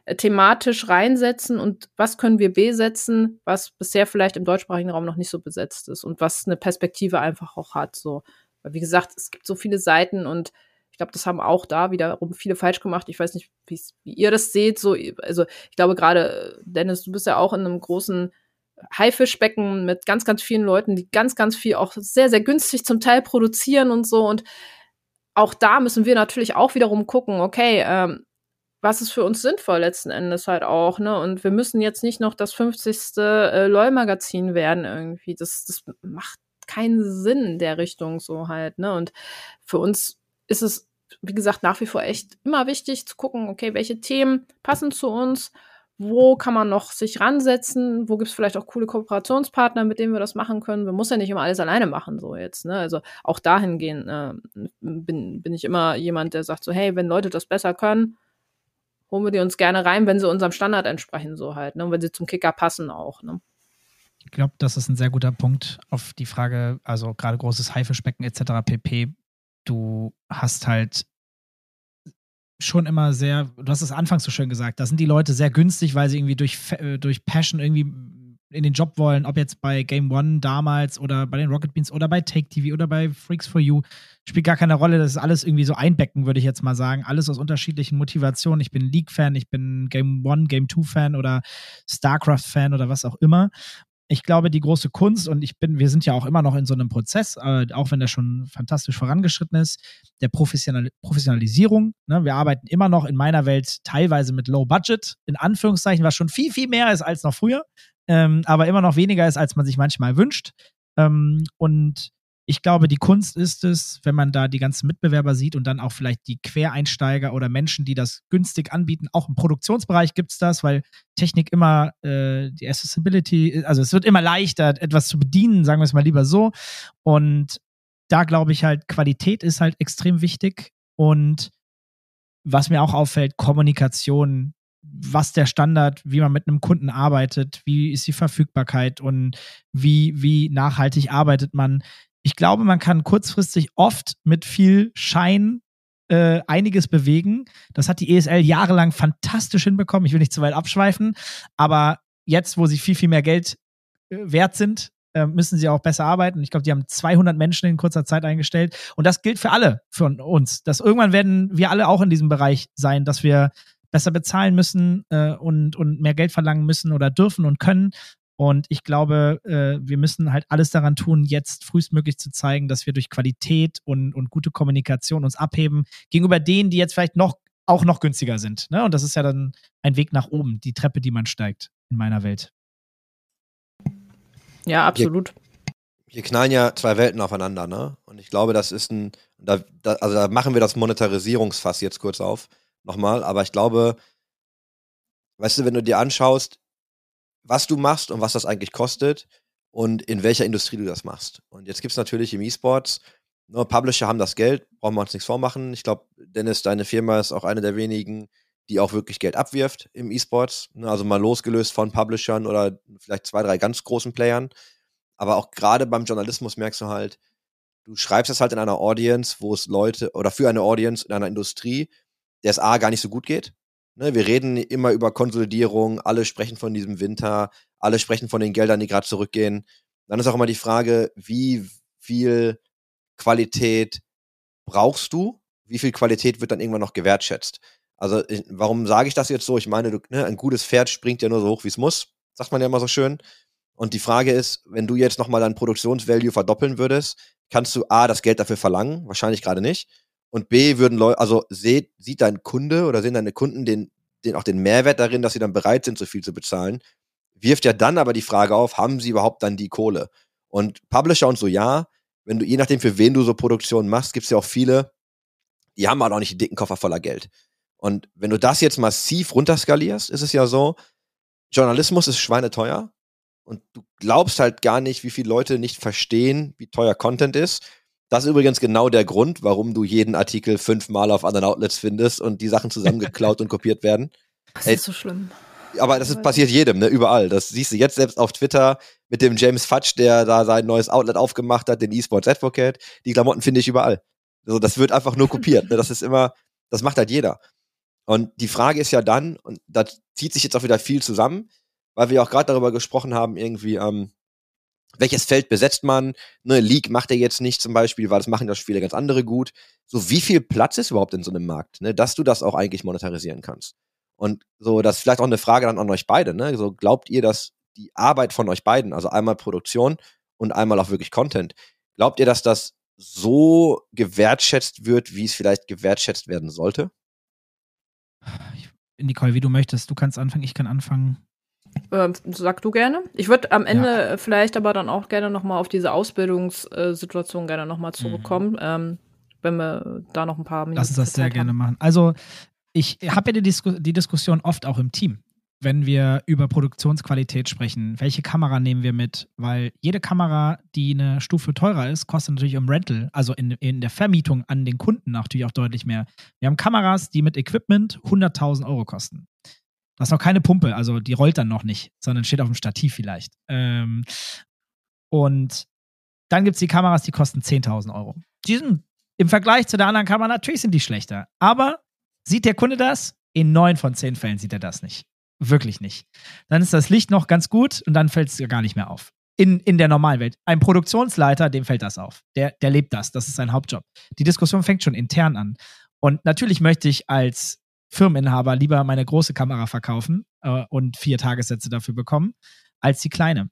D: äh, thematisch reinsetzen und was können wir besetzen, was bisher vielleicht im deutschsprachigen Raum noch nicht so besetzt ist und was eine Perspektive einfach auch hat. So, weil wie gesagt, es gibt so viele Seiten und ich glaube, das haben auch da wiederum viele falsch gemacht. Ich weiß nicht, wie ihr das seht. So, also ich glaube gerade, Dennis, du bist ja auch in einem großen Haifischbecken mit ganz, ganz vielen Leuten, die ganz, ganz viel auch sehr, sehr günstig zum Teil produzieren und so. Und auch da müssen wir natürlich auch wiederum gucken, okay, ähm, was ist für uns sinnvoll letzten Endes halt auch, ne? Und wir müssen jetzt nicht noch das 50. Äh, LOL-Magazin werden irgendwie. Das, das macht keinen Sinn in der Richtung so halt, ne? Und für uns ist es, wie gesagt, nach wie vor echt immer wichtig zu gucken, okay, welche Themen passen zu uns, wo kann man noch sich ransetzen, wo gibt es vielleicht auch coole Kooperationspartner, mit denen wir das machen können. Wir müssen ja nicht immer alles alleine machen, so jetzt, ne? Also auch dahingehend äh, bin, bin ich immer jemand, der sagt so, hey, wenn Leute das besser können, holen wir die uns gerne rein, wenn sie unserem Standard entsprechen, so halt, ne? Und wenn sie zum Kicker passen auch, ne?
C: Ich glaube, das ist ein sehr guter Punkt auf die Frage, also gerade großes Haifischbecken etc. pp. Du hast halt schon immer sehr, du hast es anfangs so schön gesagt, da sind die Leute sehr günstig, weil sie irgendwie durch, äh, durch Passion irgendwie in den Job wollen, ob jetzt bei Game One damals oder bei den Rocket Beans oder bei Take TV oder bei Freaks for You, spielt gar keine Rolle. Das ist alles irgendwie so einbecken, würde ich jetzt mal sagen. Alles aus unterschiedlichen Motivationen. Ich bin League-Fan, ich bin Game One, Game Two-Fan oder StarCraft-Fan oder was auch immer. Ich glaube, die große Kunst, und ich bin, wir sind ja auch immer noch in so einem Prozess, äh, auch wenn der schon fantastisch vorangeschritten ist, der Professional Professionalisierung. Ne? Wir arbeiten immer noch in meiner Welt teilweise mit Low Budget, in Anführungszeichen, was schon viel, viel mehr ist als noch früher ähm, aber immer noch weniger ist, als man sich manchmal wünscht. Ähm, und ich glaube, die Kunst ist es, wenn man da die ganzen Mitbewerber sieht und dann auch vielleicht die Quereinsteiger oder Menschen, die das günstig anbieten. Auch im Produktionsbereich gibt es das, weil Technik immer äh, die Accessibility, also es wird immer leichter, etwas zu bedienen, sagen wir es mal lieber so. Und da glaube ich halt, Qualität ist halt extrem wichtig. Und was mir auch auffällt, Kommunikation was der Standard, wie man mit einem Kunden arbeitet, wie ist die Verfügbarkeit und wie, wie nachhaltig arbeitet man. Ich glaube, man kann kurzfristig oft mit viel Schein äh, einiges bewegen. Das hat die ESL jahrelang fantastisch hinbekommen. Ich will nicht zu weit abschweifen, aber jetzt, wo sie viel, viel mehr Geld äh, wert sind, äh, müssen sie auch besser arbeiten. Ich glaube, die haben 200 Menschen in kurzer Zeit eingestellt. Und das gilt für alle, für uns. Dass irgendwann werden wir alle auch in diesem Bereich sein, dass wir besser bezahlen müssen äh, und, und mehr Geld verlangen müssen oder dürfen und können. Und ich glaube, äh, wir müssen halt alles daran tun, jetzt frühestmöglich zu zeigen, dass wir durch Qualität und, und gute Kommunikation uns abheben gegenüber denen, die jetzt vielleicht noch auch noch günstiger sind. Ne? Und das ist ja dann ein Weg nach oben, die Treppe, die man steigt in meiner Welt.
D: Ja, absolut.
B: Hier knallen ja zwei Welten aufeinander, ne? Und ich glaube, das ist ein, da, da, also da machen wir das Monetarisierungsfass jetzt kurz auf, nochmal, aber ich glaube, weißt du, wenn du dir anschaust, was du machst und was das eigentlich kostet und in welcher Industrie du das machst. Und jetzt gibt es natürlich im E-Sports, nur ne, Publisher haben das Geld, brauchen wir uns nichts vormachen. Ich glaube, Dennis, deine Firma ist auch eine der wenigen, die auch wirklich Geld abwirft im E-Sports. Ne, also mal losgelöst von Publishern oder vielleicht zwei, drei ganz großen Playern. Aber auch gerade beim Journalismus merkst du halt, du schreibst es halt in einer Audience, wo es Leute oder für eine Audience in einer Industrie, der es A gar nicht so gut geht. Ne, wir reden immer über Konsolidierung, alle sprechen von diesem Winter, alle sprechen von den Geldern, die gerade zurückgehen. Dann ist auch immer die Frage, wie viel Qualität brauchst du? Wie viel Qualität wird dann irgendwann noch gewertschätzt? Also, warum sage ich das jetzt so? Ich meine, du, ne, ein gutes Pferd springt ja nur so hoch, wie es muss, sagt man ja immer so schön. Und die Frage ist, wenn du jetzt nochmal dein Produktionsvalue verdoppeln würdest, kannst du A, das Geld dafür verlangen? Wahrscheinlich gerade nicht. Und B, würden Leute, also sieht, sieht dein Kunde oder sehen deine Kunden den, den, auch den Mehrwert darin, dass sie dann bereit sind, so viel zu bezahlen? Wirft ja dann aber die Frage auf, haben sie überhaupt dann die Kohle? Und Publisher und so ja, wenn du, je nachdem, für wen du so Produktionen machst, gibt es ja auch viele, die haben halt auch nicht die dicken Koffer voller Geld. Und wenn du das jetzt massiv runterskalierst, ist es ja so, Journalismus ist schweineteuer und du glaubst halt gar nicht, wie viele Leute nicht verstehen, wie teuer Content ist. Das ist übrigens genau der Grund, warum du jeden Artikel fünfmal auf anderen Outlets findest und die Sachen zusammengeklaut und kopiert werden.
D: Das ist so schlimm.
B: Aber das ist, passiert jedem, ne? Überall. Das siehst du jetzt selbst auf Twitter mit dem James Fudge, der da sein neues Outlet aufgemacht hat, den eSports Advocate. Die Klamotten finde ich überall. Also das wird einfach nur kopiert. Ne? Das ist immer, das macht halt jeder. Und die Frage ist ja dann, und da zieht sich jetzt auch wieder viel zusammen, weil wir auch gerade darüber gesprochen haben, irgendwie, ähm, welches Feld besetzt man? Ne, League macht er jetzt nicht zum Beispiel, weil das machen ja Spiele ganz andere gut. So, wie viel Platz ist überhaupt in so einem Markt, ne, dass du das auch eigentlich monetarisieren kannst? Und so, das ist vielleicht auch eine Frage dann an euch beide, ne? So, glaubt ihr, dass die Arbeit von euch beiden, also einmal Produktion und einmal auch wirklich Content, glaubt ihr, dass das so gewertschätzt wird, wie es vielleicht gewertschätzt werden sollte?
C: Nicole, wie du möchtest. Du kannst anfangen, ich kann anfangen.
D: Ähm, sag du gerne. Ich würde am Ende ja. vielleicht aber dann auch gerne nochmal auf diese Ausbildungssituation gerne nochmal zurückkommen, mhm. ähm, wenn wir da noch ein paar
C: Minuten Lass uns das sehr haben. gerne machen. Also ich habe ja die, Disku die Diskussion oft auch im Team, wenn wir über Produktionsqualität sprechen. Welche Kamera nehmen wir mit? Weil jede Kamera, die eine Stufe teurer ist, kostet natürlich im Rental, also in, in der Vermietung an den Kunden natürlich auch deutlich mehr. Wir haben Kameras, die mit Equipment 100.000 Euro kosten. Das ist noch keine Pumpe, also die rollt dann noch nicht, sondern steht auf dem Stativ vielleicht. Ähm, und dann gibt es die Kameras, die kosten 10.000 Euro. Die sind im Vergleich zu der anderen Kamera natürlich sind die schlechter. Aber Sieht der Kunde das? In neun von zehn Fällen sieht er das nicht. Wirklich nicht. Dann ist das Licht noch ganz gut und dann fällt es gar nicht mehr auf. In, in der normalen Welt. Ein Produktionsleiter, dem fällt das auf. Der, der lebt das. Das ist sein Hauptjob. Die Diskussion fängt schon intern an. Und natürlich möchte ich als Firmeninhaber lieber meine große Kamera verkaufen äh, und vier Tagessätze dafür bekommen, als die kleine.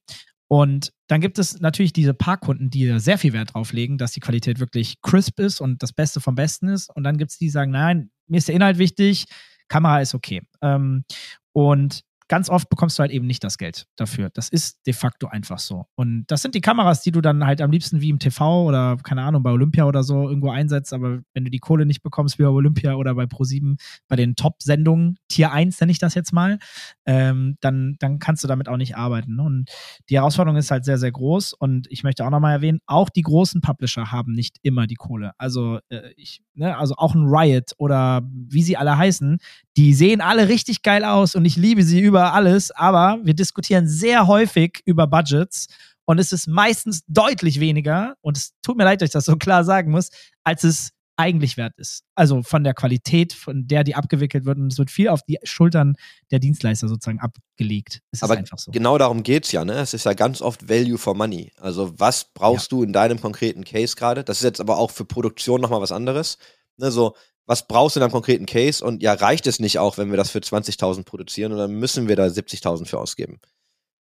C: Und dann gibt es natürlich diese Parkkunden, die sehr viel Wert drauf legen, dass die Qualität wirklich crisp ist und das Beste vom Besten ist. Und dann gibt es die, die sagen, nein, mir ist der Inhalt wichtig, Kamera ist okay. Ähm, und ganz oft bekommst du halt eben nicht das Geld dafür. Das ist de facto einfach so. Und das sind die Kameras, die du dann halt am liebsten wie im TV oder, keine Ahnung, bei Olympia oder so irgendwo einsetzt. Aber wenn du die Kohle nicht bekommst wie bei Olympia oder bei Pro7, bei den Top-Sendungen, Tier 1 nenne ich das jetzt mal, ähm, dann, dann kannst du damit auch nicht arbeiten. Ne? Und die Herausforderung ist halt sehr, sehr groß. Und ich möchte auch nochmal erwähnen, auch die großen Publisher haben nicht immer die Kohle. Also, äh, ich, ne, also auch ein Riot oder wie sie alle heißen, die sehen alle richtig geil aus und ich liebe sie über alles, aber wir diskutieren sehr häufig über Budgets und es ist meistens deutlich weniger, und es tut mir leid, dass ich das so klar sagen muss, als es eigentlich wert ist. Also von der Qualität, von der die abgewickelt wird. Und es wird viel auf die Schultern der Dienstleister sozusagen abgelegt. Es
B: Aber so. genau darum geht es ja, ne? Es ist ja ganz oft Value for Money. Also was brauchst ja. du in deinem konkreten Case gerade? Das ist jetzt aber auch für Produktion nochmal was anderes. Ne, so, was brauchst du in einem konkreten Case? Und ja, reicht es nicht auch, wenn wir das für 20.000 produzieren oder müssen wir da 70.000 für ausgeben?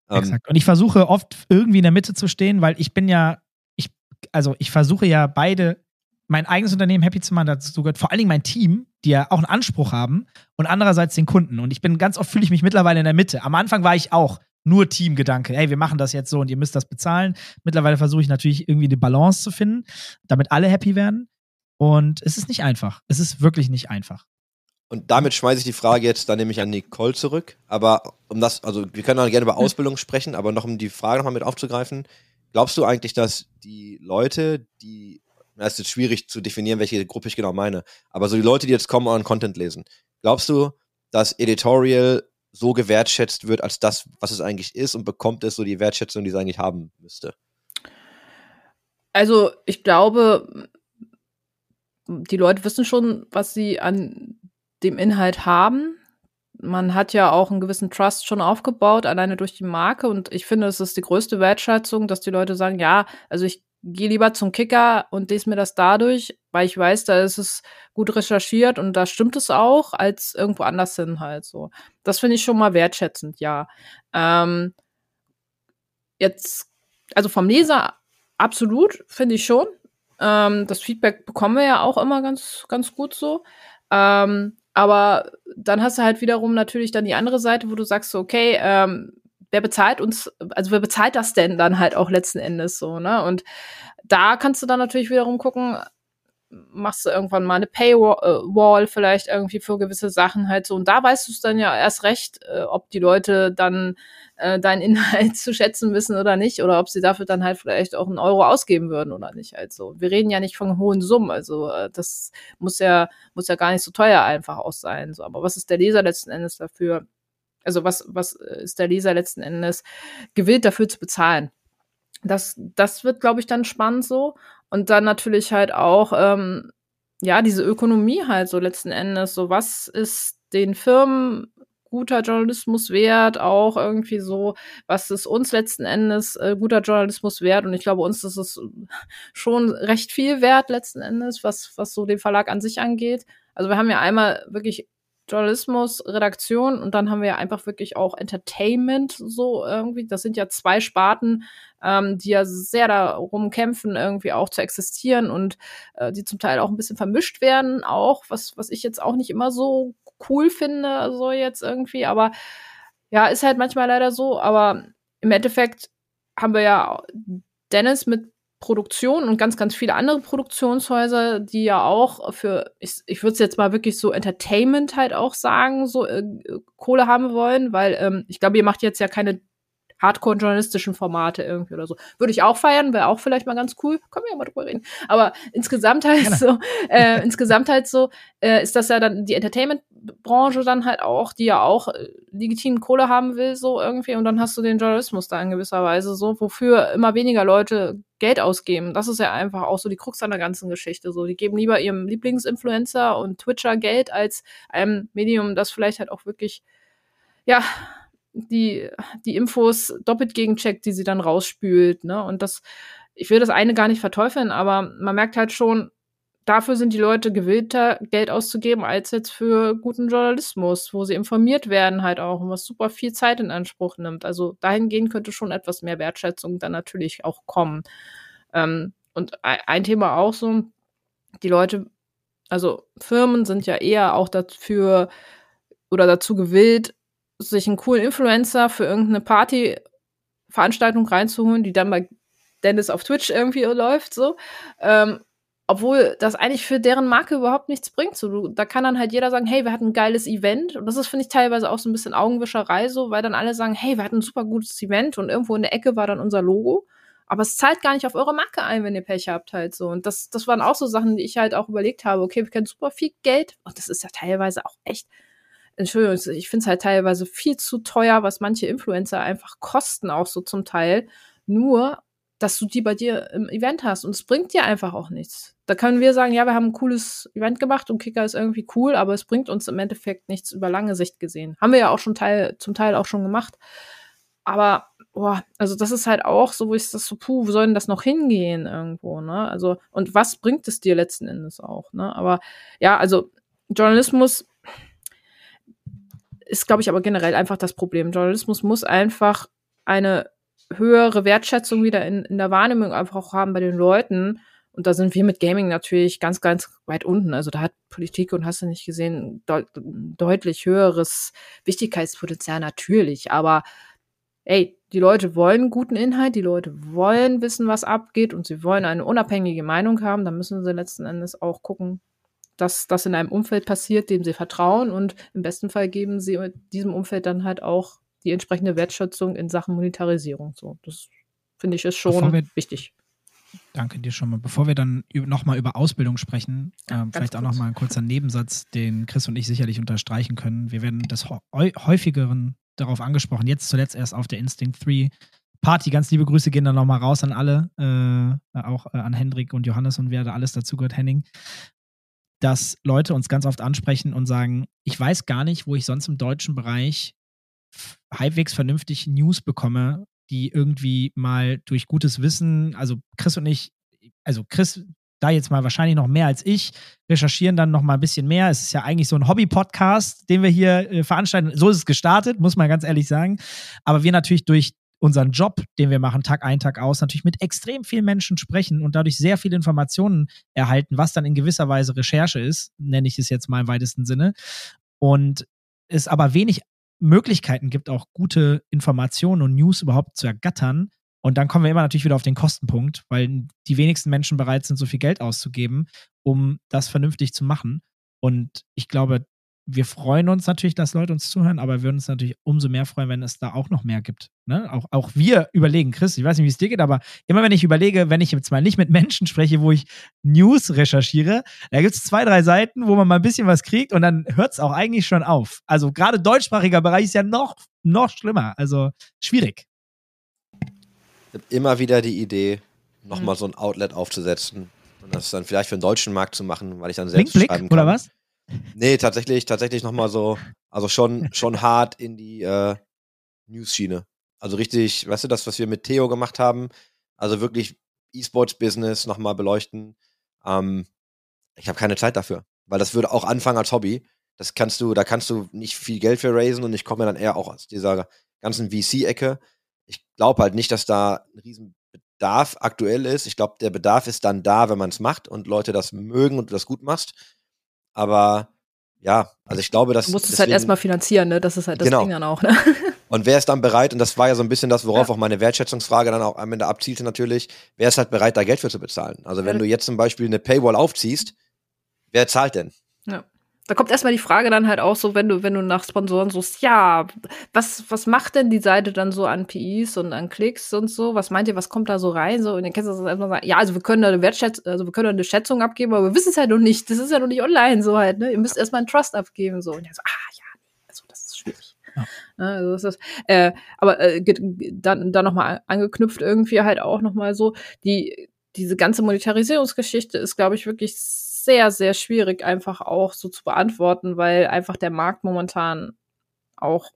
C: Ähm, Exakt. Und ich versuche oft irgendwie in der Mitte zu stehen, weil ich bin ja, ich, also ich versuche ja beide mein eigenes Unternehmen happy zu machen, dazu gehört vor allen Dingen mein Team, die ja auch einen Anspruch haben und andererseits den Kunden. Und ich bin ganz oft fühle ich mich mittlerweile in der Mitte. Am Anfang war ich auch nur Teamgedanke. Hey, wir machen das jetzt so und ihr müsst das bezahlen. Mittlerweile versuche ich natürlich irgendwie eine Balance zu finden, damit alle happy werden. Und es ist nicht einfach. Es ist wirklich nicht einfach.
B: Und damit schmeiße ich die Frage jetzt dann nämlich an Nicole zurück. Aber um das, also wir können auch gerne über Ausbildung sprechen, aber noch um die Frage nochmal mit aufzugreifen. Glaubst du eigentlich, dass die Leute, die, na, ist jetzt schwierig zu definieren, welche Gruppe ich genau meine, aber so die Leute, die jetzt kommen und Content lesen, glaubst du, dass Editorial so gewertschätzt wird als das, was es eigentlich ist und bekommt es so die Wertschätzung, die es eigentlich haben müsste?
D: Also ich glaube, die Leute wissen schon, was sie an dem Inhalt haben. Man hat ja auch einen gewissen Trust schon aufgebaut, alleine durch die Marke. Und ich finde, es ist die größte Wertschätzung, dass die Leute sagen, ja, also ich gehe lieber zum Kicker und lese mir das dadurch, weil ich weiß, da ist es gut recherchiert und da stimmt es auch, als irgendwo anders hin halt so. Das finde ich schon mal wertschätzend, ja. Ähm, jetzt, also vom Leser absolut, finde ich schon. Ähm, das Feedback bekommen wir ja auch immer ganz, ganz gut so. Ähm, aber dann hast du halt wiederum natürlich dann die andere Seite, wo du sagst, so, okay, ähm, wer bezahlt uns, also wer bezahlt das denn dann halt auch letzten Endes so, ne? Und da kannst du dann natürlich wiederum gucken, machst du irgendwann mal eine Paywall vielleicht irgendwie für gewisse Sachen halt so. Und da weißt du es dann ja erst recht, äh, ob die Leute dann äh, deinen Inhalt zu schätzen wissen oder nicht, oder ob sie dafür dann halt vielleicht auch einen Euro ausgeben würden oder nicht. Also wir reden ja nicht von hohen Summen, also äh, das muss ja muss ja gar nicht so teuer einfach auch sein. So, aber was ist der Leser letzten Endes dafür? Also was was ist der Leser letzten Endes gewillt dafür zu bezahlen? Das das wird, glaube ich, dann spannend so. Und dann natürlich halt auch ähm, ja diese Ökonomie halt so letzten Endes. So was ist den Firmen guter Journalismus wert, auch irgendwie so, was ist uns letzten Endes äh, guter Journalismus wert? Und ich glaube, uns ist es schon recht viel wert letzten Endes, was, was so den Verlag an sich angeht. Also wir haben ja einmal wirklich Journalismus, Redaktion und dann haben wir ja einfach wirklich auch Entertainment so irgendwie. Das sind ja zwei Sparten, ähm, die ja sehr darum kämpfen, irgendwie auch zu existieren und äh, die zum Teil auch ein bisschen vermischt werden, auch, was, was ich jetzt auch nicht immer so cool finde, so jetzt irgendwie. Aber ja, ist halt manchmal leider so. Aber im Endeffekt haben wir ja Dennis mit Produktion und ganz, ganz viele andere Produktionshäuser, die ja auch für, ich, ich würde es jetzt mal wirklich so Entertainment halt auch sagen, so äh, Kohle haben wollen, weil ähm, ich glaube, ihr macht jetzt ja keine Hardcore-journalistischen Formate irgendwie oder so. Würde ich auch feiern, wäre auch vielleicht mal ganz cool. Können wir ja mal drüber reden. Aber insgesamt halt Gerne. so, äh, insgesamt halt so, äh, ist das ja dann die Entertainment-Branche dann halt auch, die ja auch äh, legitimen Kohle haben will, so irgendwie. Und dann hast du den Journalismus da in gewisser Weise so, wofür immer weniger Leute Geld ausgeben. Das ist ja einfach auch so die Krux an der ganzen Geschichte. So, die geben lieber ihrem Lieblingsinfluencer und Twitcher Geld als einem Medium, das vielleicht halt auch wirklich ja, die, die Infos doppelt gegencheckt, die sie dann rausspült, ne? Und das, ich will das eine gar nicht verteufeln, aber man merkt halt schon, dafür sind die Leute gewillter, Geld auszugeben, als jetzt für guten Journalismus, wo sie informiert werden halt auch und was super viel Zeit in Anspruch nimmt. Also dahingehend könnte schon etwas mehr Wertschätzung dann natürlich auch kommen. Ähm, und ein Thema auch so, die Leute, also Firmen sind ja eher auch dafür oder dazu gewillt, sich einen coolen Influencer für irgendeine Partyveranstaltung reinzuholen, die dann bei Dennis auf Twitch irgendwie läuft, so. Ähm, obwohl das eigentlich für deren Marke überhaupt nichts bringt. So, da kann dann halt jeder sagen, hey, wir hatten ein geiles Event. Und das ist, finde ich, teilweise auch so ein bisschen Augenwischerei, so, weil dann alle sagen, hey, wir hatten ein super gutes Event und irgendwo in der Ecke war dann unser Logo. Aber es zahlt gar nicht auf eure Marke ein, wenn ihr Pech habt, halt so. Und das, das waren auch so Sachen, die ich halt auch überlegt habe. Okay, wir können super viel Geld. Und das ist ja teilweise auch echt Entschuldigung, ich finde es halt teilweise viel zu teuer, was manche Influencer einfach kosten, auch so zum Teil. Nur, dass du die bei dir im Event hast. Und es bringt dir einfach auch nichts. Da können wir sagen, ja, wir haben ein cooles Event gemacht und Kicker ist irgendwie cool, aber es bringt uns im Endeffekt nichts über lange Sicht gesehen. Haben wir ja auch schon Teil, zum Teil auch schon gemacht. Aber, boah, also das ist halt auch so, wo ich das so, puh, wo soll denn das noch hingehen irgendwo, ne? Also, und was bringt es dir letzten Endes auch, ne? Aber ja, also Journalismus ist, glaube ich, aber generell einfach das Problem. Journalismus muss einfach eine höhere Wertschätzung wieder in, in der Wahrnehmung einfach auch haben bei den Leuten. Und da sind wir mit Gaming natürlich ganz, ganz weit unten. Also da hat Politik und hast du nicht gesehen, deut deutlich höheres Wichtigkeitspotenzial natürlich. Aber ey, die Leute wollen guten Inhalt, die Leute wollen wissen, was abgeht und sie wollen eine unabhängige Meinung haben. Da müssen sie letzten Endes auch gucken, dass das in einem Umfeld passiert, dem sie vertrauen und im besten Fall geben sie diesem Umfeld dann halt auch die entsprechende Wertschätzung in Sachen Monetarisierung. So, das finde ich ist schon wir, wichtig.
C: Danke dir schon mal. Bevor wir dann nochmal über Ausbildung sprechen, ja, äh, vielleicht auch nochmal ein kurzer Nebensatz, den Chris und ich sicherlich unterstreichen können. Wir werden des häufigeren darauf angesprochen, jetzt zuletzt erst auf der Instinct 3 Party. Ganz liebe Grüße gehen dann nochmal raus an alle, äh, auch äh, an Hendrik und Johannes und wer da alles dazu gehört, Henning dass Leute uns ganz oft ansprechen und sagen, ich weiß gar nicht, wo ich sonst im deutschen Bereich halbwegs vernünftig News bekomme, die irgendwie mal durch gutes Wissen, also Chris und ich, also Chris da jetzt mal wahrscheinlich noch mehr als ich, recherchieren dann noch mal ein bisschen mehr. Es ist ja eigentlich so ein Hobby-Podcast, den wir hier äh, veranstalten. So ist es gestartet, muss man ganz ehrlich sagen. Aber wir natürlich durch unseren Job, den wir machen, Tag ein, Tag aus, natürlich mit extrem vielen Menschen sprechen und dadurch sehr viele Informationen erhalten, was dann in gewisser Weise Recherche ist, nenne ich es jetzt mal im weitesten Sinne. Und es aber wenig Möglichkeiten gibt, auch gute Informationen und News überhaupt zu ergattern. Und dann kommen wir immer natürlich wieder auf den Kostenpunkt, weil die wenigsten Menschen bereit sind, so viel Geld auszugeben, um das vernünftig zu machen. Und ich glaube, wir freuen uns natürlich, dass Leute uns zuhören, aber wir würden uns natürlich umso mehr freuen, wenn es da auch noch mehr gibt. Ne? Auch, auch wir überlegen, Chris, ich weiß nicht, wie es dir geht, aber immer wenn ich überlege, wenn ich jetzt mal nicht mit Menschen spreche, wo ich News recherchiere, da gibt es zwei, drei Seiten, wo man mal ein bisschen was kriegt und dann hört es auch eigentlich schon auf. Also gerade deutschsprachiger Bereich ist ja noch, noch schlimmer. Also schwierig.
B: Ich habe immer wieder die Idee, nochmal mhm. so ein Outlet aufzusetzen und das dann vielleicht für den deutschen Markt zu machen, weil ich dann selbst
C: Blick, schreiben kann. Oder was?
B: Nee, tatsächlich, tatsächlich nochmal so, also schon, schon hart in die äh, News-Schiene. Also richtig, weißt du, das, was wir mit Theo gemacht haben, also wirklich E-Sports-Business nochmal beleuchten. Ähm, ich habe keine Zeit dafür, weil das würde auch anfangen als Hobby. Das kannst du, da kannst du nicht viel Geld für raisen und ich komme dann eher auch aus dieser ganzen VC-Ecke. Ich glaube halt nicht, dass da ein riesen Bedarf aktuell ist. Ich glaube, der Bedarf ist dann da, wenn man es macht und Leute das mögen und du das gut machst. Aber ja, also ich glaube, dass.
D: Du musst es halt erstmal finanzieren, ne? Das ist halt das genau. Ding dann auch, ne?
B: Und wer ist dann bereit, und das war ja so ein bisschen das, worauf ja. auch meine Wertschätzungsfrage dann auch am Ende abzielte natürlich, wer ist halt bereit, da Geld für zu bezahlen? Also wenn ja. du jetzt zum Beispiel eine Paywall aufziehst, wer zahlt denn?
D: Ja da kommt erstmal die Frage dann halt auch so, wenn du, wenn du nach Sponsoren suchst, ja, was, was macht denn die Seite dann so an PIs und an Klicks und so? Was meint ihr, was kommt da so rein? So, und dann kannst du das erstmal sagen, ja, also wir können da eine Wertschätzung, also wir können da eine Schätzung abgeben, aber wir wissen es halt noch nicht. Das ist ja noch nicht online so halt, ne? Ihr müsst erstmal einen Trust abgeben. So. Und dann so, ah ja, also das ist schwierig. Ja. Ne, also das ist, äh, aber äh, dann, dann nochmal angeknüpft irgendwie halt auch nochmal so, die, diese ganze Monetarisierungsgeschichte ist, glaube ich, wirklich sehr, sehr schwierig einfach auch so zu beantworten, weil einfach der Markt momentan auch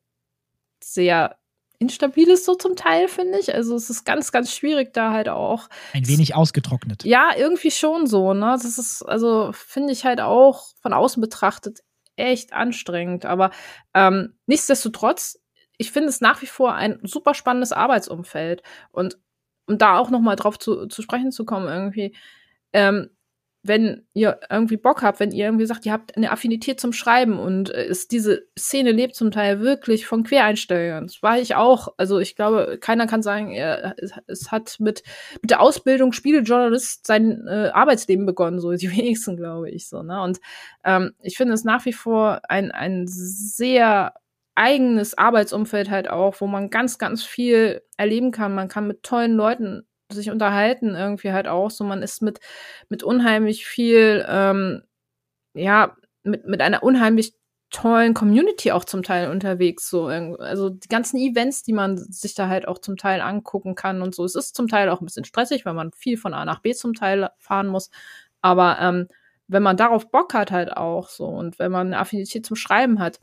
D: sehr instabil ist so zum Teil, finde ich. Also es ist ganz, ganz schwierig da halt auch.
C: Ein wenig ausgetrocknet.
D: Ja, irgendwie schon so, ne? Das ist, also finde ich halt auch von außen betrachtet echt anstrengend. Aber ähm, nichtsdestotrotz, ich finde es nach wie vor ein super spannendes Arbeitsumfeld. Und um da auch noch mal drauf zu, zu sprechen zu kommen, irgendwie, ähm, wenn ihr irgendwie Bock habt, wenn ihr irgendwie sagt, ihr habt eine Affinität zum Schreiben und ist diese Szene lebt zum Teil wirklich von Quereinsteigern. Das war ich auch. Also ich glaube, keiner kann sagen, er, es hat mit, mit der Ausbildung Spielejournalist sein äh, Arbeitsleben begonnen, so die wenigsten, glaube ich, so, ne? Und ähm, ich finde es nach wie vor ein, ein sehr eigenes Arbeitsumfeld halt auch, wo man ganz, ganz viel erleben kann. Man kann mit tollen Leuten sich unterhalten irgendwie halt auch so. Man ist mit, mit unheimlich viel, ähm, ja, mit, mit einer unheimlich tollen Community auch zum Teil unterwegs. So, also die ganzen Events, die man sich da halt auch zum Teil angucken kann und so. Es ist zum Teil auch ein bisschen stressig, weil man viel von A nach B zum Teil fahren muss. Aber ähm, wenn man darauf Bock hat, halt auch so und wenn man eine Affinität zum Schreiben hat,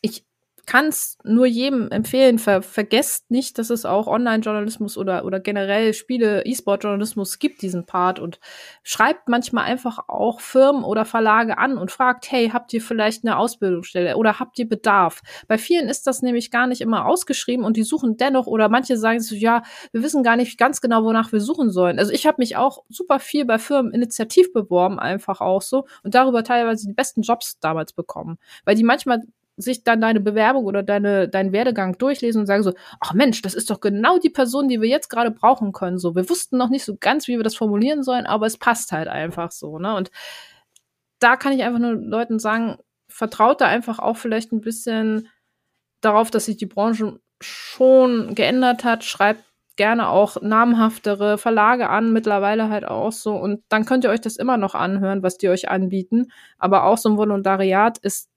D: ich kann es nur jedem empfehlen. Ver vergesst nicht, dass es auch Online-Journalismus oder, oder generell Spiele, E-Sport-Journalismus gibt, diesen Part. Und schreibt manchmal einfach auch Firmen oder Verlage an und fragt, hey, habt ihr vielleicht eine Ausbildungsstelle oder habt ihr Bedarf? Bei vielen ist das nämlich gar nicht immer ausgeschrieben und die suchen dennoch oder manche sagen so, ja, wir wissen gar nicht ganz genau, wonach wir suchen sollen. Also ich habe mich auch super viel bei Firmen initiativ beworben, einfach auch so und darüber teilweise die besten Jobs damals bekommen. Weil die manchmal sich dann deine Bewerbung oder deine, deinen Werdegang durchlesen und sagen so, ach Mensch, das ist doch genau die Person, die wir jetzt gerade brauchen können. So, wir wussten noch nicht so ganz, wie wir das formulieren sollen, aber es passt halt einfach so, ne? Und da kann ich einfach nur Leuten sagen, vertraut da einfach auch vielleicht ein bisschen darauf, dass sich die Branche schon geändert hat. Schreibt gerne auch namhaftere Verlage an, mittlerweile halt auch so. Und dann könnt ihr euch das immer noch anhören, was die euch anbieten. Aber auch so ein Volontariat ist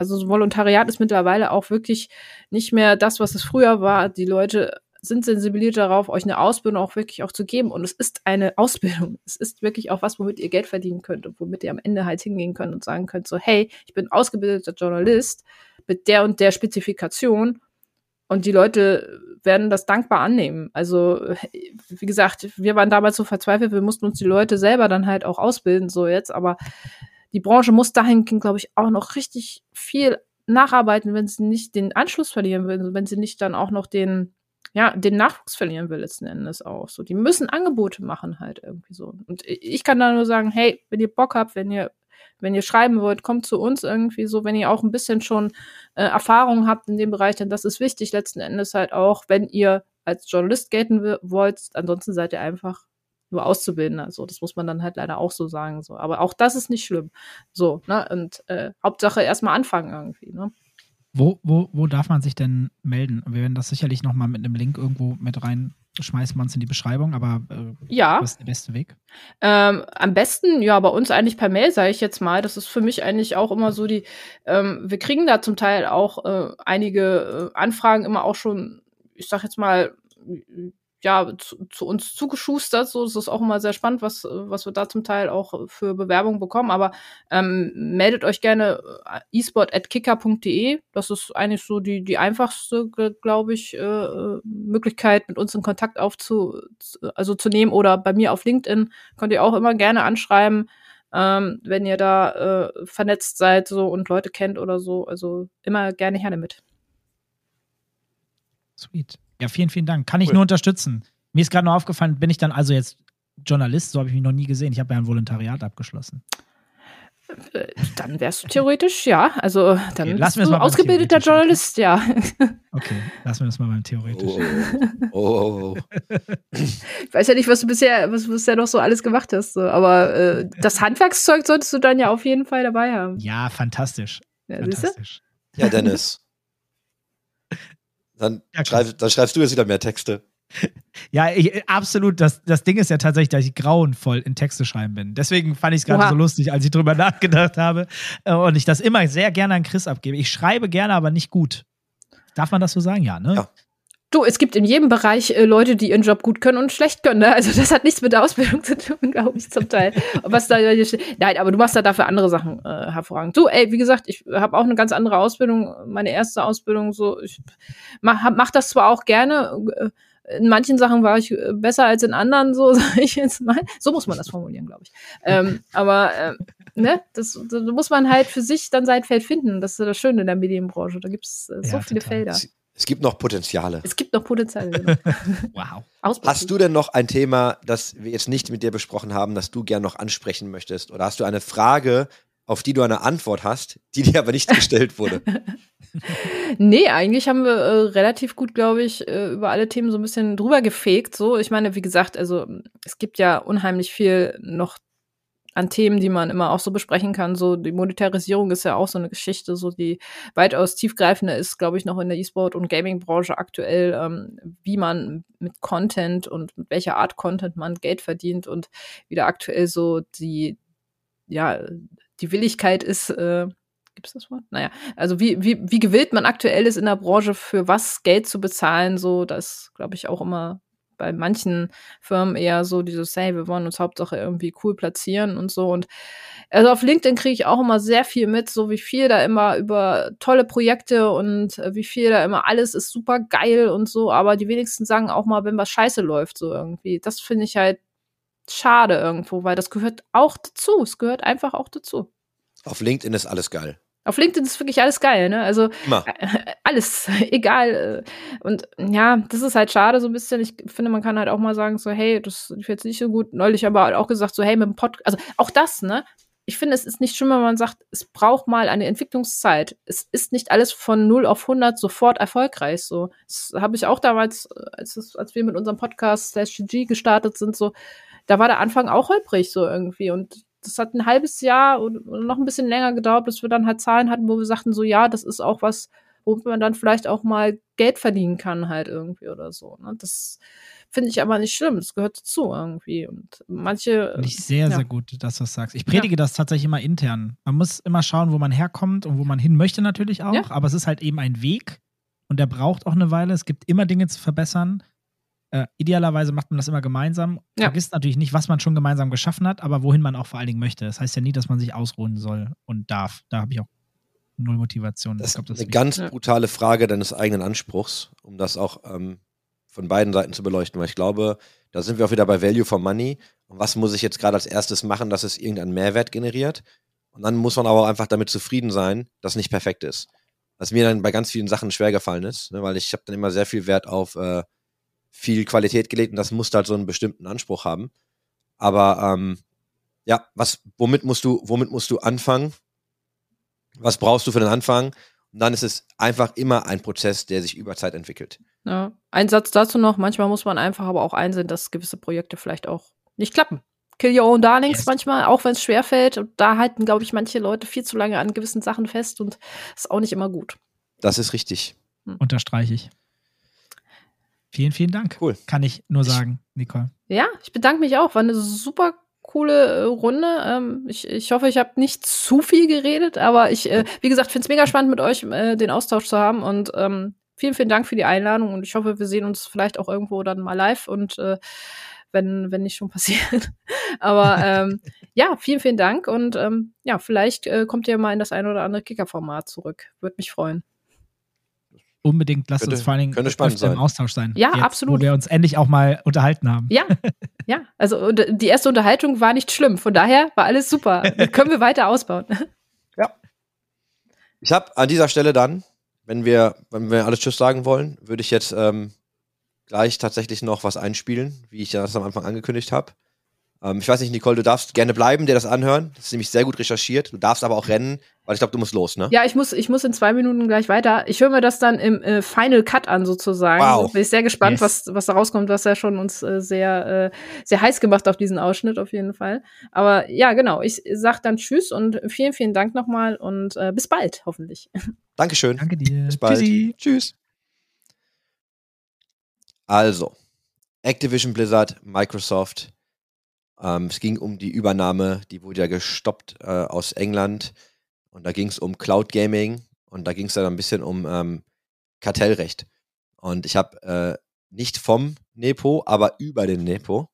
D: also das Volontariat ist mittlerweile auch wirklich nicht mehr das, was es früher war. Die Leute sind sensibilisiert darauf, euch eine Ausbildung auch wirklich auch zu geben. Und es ist eine Ausbildung. Es ist wirklich auch was, womit ihr Geld verdienen könnt und womit ihr am Ende halt hingehen könnt und sagen könnt, so, hey, ich bin ausgebildeter Journalist mit der und der Spezifikation. Und die Leute werden das dankbar annehmen. Also, wie gesagt, wir waren damals so verzweifelt, wir mussten uns die Leute selber dann halt auch ausbilden, so jetzt, aber die Branche muss dahingehend, glaube ich, auch noch richtig viel nacharbeiten, wenn sie nicht den Anschluss verlieren will, wenn sie nicht dann auch noch den, ja, den Nachwuchs verlieren will, letzten Endes auch. So, die müssen Angebote machen halt irgendwie so. Und ich kann da nur sagen, hey, wenn ihr Bock habt, wenn ihr, wenn ihr schreiben wollt, kommt zu uns irgendwie so, wenn ihr auch ein bisschen schon äh, Erfahrung habt in dem Bereich, denn das ist wichtig letzten Endes halt auch, wenn ihr als Journalist gelten wollt, ansonsten seid ihr einfach nur Auszubildender. So, das muss man dann halt leider auch so sagen. So, aber auch das ist nicht schlimm. So, ne? Und äh, Hauptsache erstmal anfangen irgendwie, ne?
C: Wo, wo, wo darf man sich denn melden? Wir werden das sicherlich nochmal mit einem Link irgendwo mit reinschmeißen wir uns in die Beschreibung, aber äh,
D: ja.
C: was ist der beste Weg?
D: Ähm, am besten, ja, bei uns eigentlich per Mail, sage ich jetzt mal. Das ist für mich eigentlich auch immer so die, ähm, wir kriegen da zum Teil auch äh, einige äh, Anfragen immer auch schon, ich sag jetzt mal, ja, zu, zu, uns zugeschustert. So, das ist auch immer sehr spannend, was, was wir da zum Teil auch für Bewerbungen bekommen. Aber ähm, meldet euch gerne äh, esport.kicker.de. Das ist eigentlich so die, die einfachste, glaube ich, äh, Möglichkeit, mit uns in Kontakt aufzu, also zu nehmen. Oder bei mir auf LinkedIn könnt ihr auch immer gerne anschreiben, ähm, wenn ihr da äh, vernetzt seid so und Leute kennt oder so. Also immer gerne gerne mit.
C: Sweet. Ja, vielen, vielen Dank. Kann ich cool. nur unterstützen. Mir ist gerade noch aufgefallen, bin ich dann also jetzt Journalist? So habe ich mich noch nie gesehen. Ich habe ja ein Volontariat abgeschlossen.
D: Äh, dann wärst du theoretisch, ja. Also dann
C: okay, bist
D: du ausgebildeter Journalist, ja.
C: Okay, lassen wir das mal beim theoretisch.
B: Oh, oh, oh. oh.
D: ich weiß ja nicht, was du bisher, was du bisher noch so alles gemacht hast. So. Aber äh, das Handwerkszeug solltest du dann ja auf jeden Fall dabei haben.
C: Ja, fantastisch.
D: Ja,
C: fantastisch.
B: Ja, Dennis. Dann, ja, schreib, dann schreibst du jetzt wieder mehr Texte.
C: Ja, ich, absolut. Das, das Ding ist ja tatsächlich, dass ich grauenvoll in Texte schreiben bin. Deswegen fand ich es gerade so lustig, als ich drüber nachgedacht habe. Äh, und ich das immer sehr gerne an Chris abgebe. Ich schreibe gerne, aber nicht gut. Darf man das so sagen? Ja, ne? Ja.
D: Du, es gibt in jedem Bereich äh, Leute, die ihren Job gut können und schlecht können. Ne? Also das hat nichts mit der Ausbildung zu tun, glaube ich, zum Teil. Was da, nein, aber du machst da dafür andere Sachen äh, hervorragend. Du, ey, wie gesagt, ich habe auch eine ganz andere Ausbildung. Meine erste Ausbildung, so, ich mach, mach das zwar auch gerne. Äh, in manchen Sachen war ich äh, besser als in anderen, so sage ich jetzt mal. So muss man das formulieren, glaube ich. Ähm, aber äh, ne, das, das muss man halt für sich dann sein Feld finden. Das ist das Schöne in der Medienbranche. Da gibt es äh, so ja, viele total. Felder.
B: Es gibt noch Potenziale.
D: Es gibt noch Potenziale, genau.
C: wow.
B: Hast du denn noch ein Thema, das wir jetzt nicht mit dir besprochen haben, das du gern noch ansprechen möchtest? Oder hast du eine Frage, auf die du eine Antwort hast, die dir aber nicht gestellt wurde?
D: nee, eigentlich haben wir äh, relativ gut, glaube ich, äh, über alle Themen so ein bisschen drüber gefegt. So, ich meine, wie gesagt, also es gibt ja unheimlich viel noch an Themen, die man immer auch so besprechen kann. So die Monetarisierung ist ja auch so eine Geschichte, so die weitaus tiefgreifender ist, glaube ich, noch in der E-Sport- und Gaming-Branche aktuell, ähm, wie man mit Content und mit welcher Art Content man Geld verdient und wie da aktuell so die, ja, die Willigkeit ist, äh, gibt's das Wort? Naja, also wie, wie, wie gewillt man aktuell ist in der Branche, für was Geld zu bezahlen, so, das glaube ich auch immer bei manchen Firmen eher so dieses, hey, wir wollen uns Hauptsache irgendwie cool platzieren und so. Und also auf LinkedIn kriege ich auch immer sehr viel mit, so wie viel da immer über tolle Projekte und äh, wie viel da immer alles ist super geil und so, aber die wenigsten sagen auch mal, wenn was scheiße läuft, so irgendwie. Das finde ich halt schade irgendwo, weil das gehört auch dazu. Es gehört einfach auch dazu.
B: Auf LinkedIn ist alles geil.
D: Auf LinkedIn ist wirklich alles geil, ne? Also
B: Immer.
D: äh, alles, egal. äh, Und ja, das ist halt schade so ein bisschen. Ich finde, man kann halt auch mal sagen, so, hey, das lief jetzt nicht so gut. Neulich aber auch gesagt, so, hey, mit dem Podcast, also auch das, ne? Ich finde, es ist nicht schlimm, wenn man sagt, es braucht mal eine Entwicklungszeit. Es ist nicht alles von 0 auf 100 sofort erfolgreich. So, das habe ich auch damals, äh, als, als wir mit unserem Podcast Slash GG gestartet sind, so, da war der Anfang auch holprig so irgendwie. Und das hat ein halbes Jahr oder noch ein bisschen länger gedauert, bis wir dann halt Zahlen hatten, wo wir sagten, so ja, das ist auch was, womit man dann vielleicht auch mal Geld verdienen kann, halt irgendwie oder so. Ne? Das finde ich aber nicht schlimm. Das gehört dazu irgendwie. Und manche.
C: Finde ich sehr,
D: ja.
C: sehr gut, dass du das sagst. Ich predige das tatsächlich immer intern. Man muss immer schauen, wo man herkommt und wo man hin möchte natürlich auch.
D: Ja.
C: Aber es ist halt eben ein Weg und der braucht auch eine Weile. Es gibt immer Dinge zu verbessern. Äh, idealerweise macht man das immer gemeinsam.
D: Ja.
C: Vergisst natürlich nicht, was man schon gemeinsam geschaffen hat, aber wohin man auch vor allen Dingen möchte. Das heißt ja nie, dass man sich ausruhen soll und darf. Da habe ich auch null Motivation.
B: Das
C: ich glaub,
B: ist eine
C: wichtig.
B: ganz
D: Ja.
B: brutale Frage deines eigenen Anspruchs, um das auch ähm, von beiden Seiten zu beleuchten, weil ich glaube, da sind wir auch wieder bei Value for Money. Und was muss ich jetzt gerade als erstes machen, dass es irgendeinen Mehrwert generiert? Und dann muss man aber auch einfach damit zufrieden sein, dass es nicht perfekt ist. Was mir dann bei ganz vielen Sachen schwer gefallen ist, ne, weil ich habe dann immer sehr viel Wert auf äh, viel Qualität gelegt und das musste halt so einen bestimmten Anspruch haben. Aber ähm, ja, was, womit musst du, womit musst du anfangen? Was brauchst du für den Anfang? Und dann ist es einfach immer ein Prozess, der sich über Zeit entwickelt.
D: Ja. Ein Satz dazu noch, manchmal muss man einfach aber auch einsehen, dass gewisse Projekte vielleicht auch nicht klappen. Kill Your Own Darlings
C: Yes.
D: manchmal, auch wenn es schwerfällt. Und da halten, glaube ich, manche Leute viel zu lange an gewissen Sachen fest und ist auch nicht immer gut.
B: Das ist richtig.
C: Unterstreiche ich. Vielen, vielen Dank.
B: Cool.
C: Kann ich nur sagen, Nicole.
D: Ja, ich bedanke mich auch. War eine super coole äh, Runde. Ähm, ich, ich hoffe, ich habe nicht zu viel geredet, aber ich, äh, wie gesagt, finde es mega spannend, mit euch äh, den Austausch zu haben. Und ähm, vielen, vielen Dank für die Einladung. Und ich hoffe, wir sehen uns vielleicht auch irgendwo dann mal live und äh, wenn, wenn nicht schon passiert. aber ähm, ja, vielen, vielen Dank. Und ähm, ja, vielleicht kommt ihr mal in das eine oder andere Kicker-Format zurück. Würde mich freuen.
C: Unbedingt lasst
B: Könnte-
C: uns vor allen Dingen
B: könnte spannend
C: öfter im. Austausch sein.
D: Ja,
C: Jetzt,
D: absolut.
C: Wo wir uns endlich auch mal unterhalten haben.
D: Ja, ja. Also und, die erste Unterhaltung war nicht schlimm. Von daher war alles super. Können wir weiter ausbauen.
B: Ich habe an dieser Stelle dann, wenn wir, wenn wir alles Tschüss sagen wollen, würde ich jetzt ähm, gleich tatsächlich noch was einspielen, wie ich das am Anfang angekündigt habe. Ähm, ich weiß nicht, Nicole, du darfst gerne bleiben, dir das anhören. Das ist nämlich sehr gut recherchiert. Du darfst aber auch rennen, weil ich glaube, du musst los, ne?
D: Ja, ich muss, ich muss in zwei Minuten gleich weiter. Ich höre mir das dann im äh, Final Cut an, sozusagen.
B: Wow.
D: Bin ich sehr gespannt,
C: Yes.
D: was, was da rauskommt. Was ja schon uns äh, sehr, äh, sehr heiß gemacht auf diesen Ausschnitt, auf jeden Fall. Aber ja, genau. Ich sag dann Tschüss und vielen, vielen Dank nochmal und äh, bis bald, hoffentlich.
B: Dankeschön.
C: Danke dir.
B: Bis bald.
C: Tschüssi.
B: Tschüss. Also, Activision Blizzard, Microsoft. Ähm, es ging um die Übernahme, die wurde ja gestoppt äh, aus England. Und da ging es um Cloud Gaming und da ging es dann ein bisschen um ähm, Kartellrecht. Und ich habe äh, nicht vom Nepo, aber über den Nepo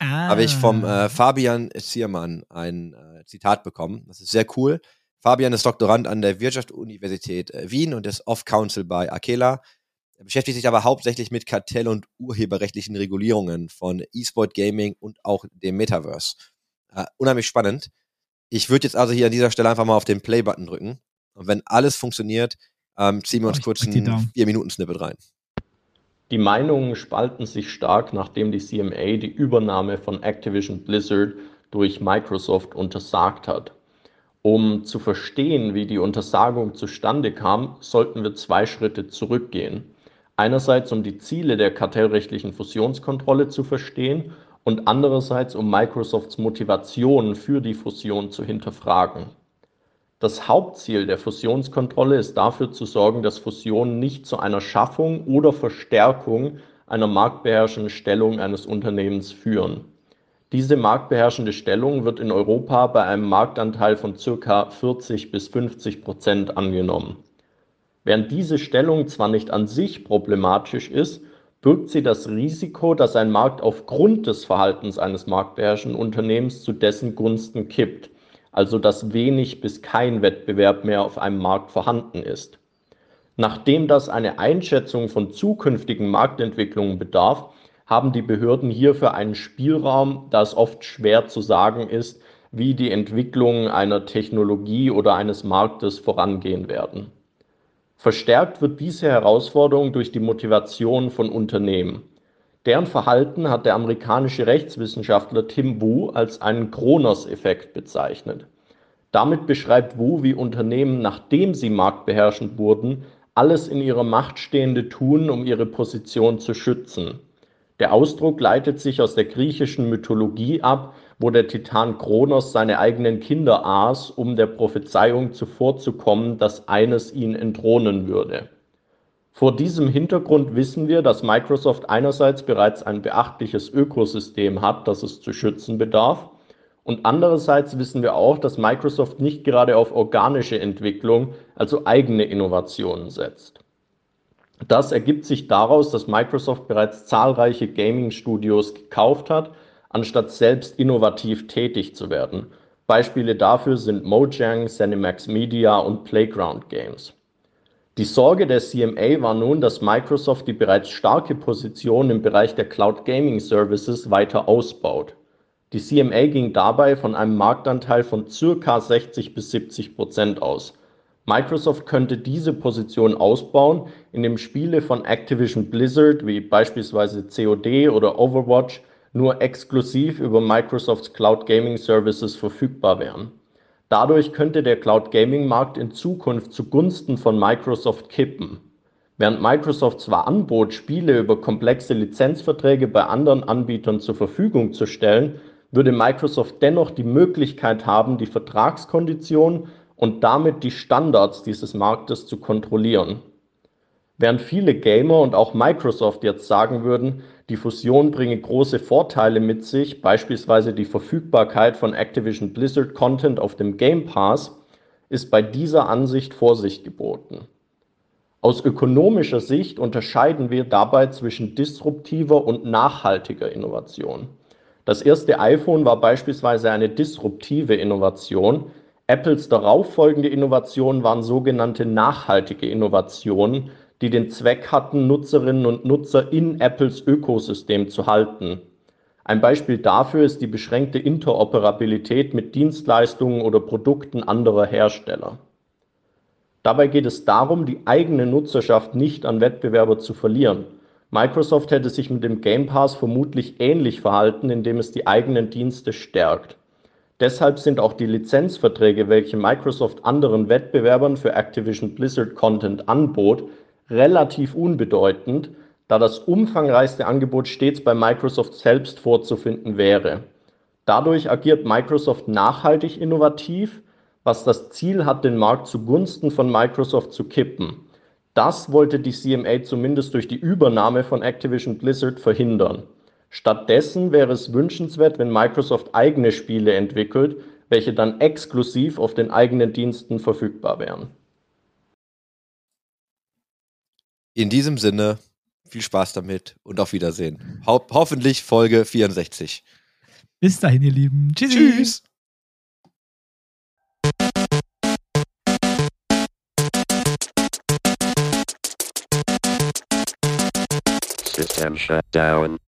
C: Ah.
B: habe ich vom äh, Fabian Ziermann ein äh, Zitat bekommen. Das ist sehr cool. Fabian ist Doktorand an der Wirtschaftsuniversität äh, Wien und ist Off-Council bei Akela. Er beschäftigt sich aber hauptsächlich mit Kartell- und urheberrechtlichen Regulierungen von E-Sport Gaming und auch dem Metaverse. Äh, unheimlich spannend. Ich würde jetzt also hier an dieser Stelle einfach mal auf den Play-Button drücken. Und wenn alles funktioniert, ähm, ziehen wir
C: Oh,
B: uns
C: ich
B: kurz
C: drück die
B: ein
C: Daumen.
B: 4-Minuten-Snippet rein.
E: Die Meinungen spalten sich stark, nachdem die CMA die Übernahme von Activision Blizzard durch Microsoft untersagt hat. Um zu verstehen, wie die Untersagung zustande kam, sollten wir zwei Schritte zurückgehen. Einerseits, um die Ziele der kartellrechtlichen Fusionskontrolle zu verstehen und andererseits, um Microsofts Motivation für die Fusion zu hinterfragen. Das Hauptziel der Fusionskontrolle ist dafür zu sorgen, dass Fusionen nicht zu einer Schaffung oder Verstärkung einer marktbeherrschenden Stellung eines Unternehmens führen. Diese marktbeherrschende Stellung wird in Europa bei einem Marktanteil von ca. 40 bis 50 Prozent angenommen. Während diese Stellung zwar nicht an sich problematisch ist, birgt sie das Risiko, dass ein Markt aufgrund des Verhaltens eines marktbeherrschenden Unternehmens zu dessen Gunsten kippt, also dass wenig bis kein Wettbewerb mehr auf einem Markt vorhanden ist. Nachdem das eine Einschätzung von zukünftigen Marktentwicklungen bedarf, haben die Behörden hierfür einen Spielraum, da es oft schwer zu sagen ist, wie die Entwicklungen einer Technologie oder eines Marktes vorangehen werden. Verstärkt wird diese Herausforderung durch die Motivation von Unternehmen. Deren Verhalten hat der amerikanische Rechtswissenschaftler Tim Wu als einen Kronos-Effekt bezeichnet. Damit beschreibt Wu, wie Unternehmen, nachdem sie marktbeherrschend wurden, alles in ihrer Macht Stehende tun, um ihre Position zu schützen. Der Ausdruck leitet sich aus der griechischen Mythologie ab, wo der Titan Kronos seine eigenen Kinder aß, um der Prophezeiung zuvorzukommen, dass eines ihn entthronen würde. Vor diesem Hintergrund wissen wir, dass Microsoft einerseits bereits ein beachtliches Ökosystem hat, das es zu schützen bedarf, und andererseits wissen wir auch, dass Microsoft nicht gerade auf organische Entwicklung, also eigene Innovationen setzt. Das ergibt sich daraus, dass Microsoft bereits zahlreiche Gaming-Studios gekauft hat anstatt selbst innovativ tätig zu werden. Beispiele dafür sind Mojang, Cinemax Media und Playground Games. Die Sorge der CMA war nun, dass Microsoft die bereits starke Position im Bereich der Cloud Gaming Services weiter ausbaut. Die CMA ging dabei von einem Marktanteil von ca. 60 bis 70 Prozent aus. Microsoft könnte diese Position ausbauen, indem Spiele von Activision Blizzard wie beispielsweise COD oder Overwatch nur exklusiv über Microsofts Cloud Gaming Services verfügbar wären. Dadurch könnte der Cloud Gaming Markt in Zukunft zugunsten von Microsoft kippen. Während Microsoft zwar anbot, Spiele über komplexe Lizenzverträge bei anderen Anbietern zur Verfügung zu stellen, würde Microsoft dennoch die Möglichkeit haben, die Vertragskonditionen und damit die Standards dieses Marktes zu kontrollieren. Während viele Gamer und auch Microsoft jetzt sagen würden, die Fusion bringe große Vorteile mit sich, beispielsweise die Verfügbarkeit von Activision Blizzard Content auf dem Game Pass, ist bei dieser Ansicht Vorsicht geboten. Aus ökonomischer Sicht unterscheiden wir dabei zwischen disruptiver und nachhaltiger Innovation. Das erste iPhone war beispielsweise eine disruptive Innovation. Apples darauffolgende Innovationen waren sogenannte nachhaltige Innovationen, die den Zweck hatten, Nutzerinnen und Nutzer in Apples Ökosystem zu halten. Ein Beispiel dafür ist die beschränkte Interoperabilität mit Dienstleistungen oder Produkten anderer Hersteller. Dabei geht es darum, die eigene Nutzerschaft nicht an Wettbewerber zu verlieren. Microsoft hätte sich mit dem Game Pass vermutlich ähnlich verhalten, indem es die eigenen Dienste stärkt. Deshalb sind auch die Lizenzverträge, welche Microsoft anderen Wettbewerbern für Activision Blizzard Content anbot, relativ unbedeutend, da das umfangreichste Angebot stets bei Microsoft selbst vorzufinden wäre. Dadurch agiert Microsoft nachhaltig innovativ, was das Ziel hat, den Markt zugunsten von Microsoft zu kippen. Das wollte die CMA zumindest durch die Übernahme von Activision Blizzard verhindern. Stattdessen wäre es wünschenswert, wenn Microsoft eigene Spiele entwickelt, welche dann exklusiv auf den eigenen Diensten verfügbar wären.
B: In diesem Sinne, viel Spaß damit und auf Wiedersehen. Ho hoffentlich Folge 64.
C: Bis dahin, ihr Lieben. Tschüssi.
B: Tschüss.
A: System shut down.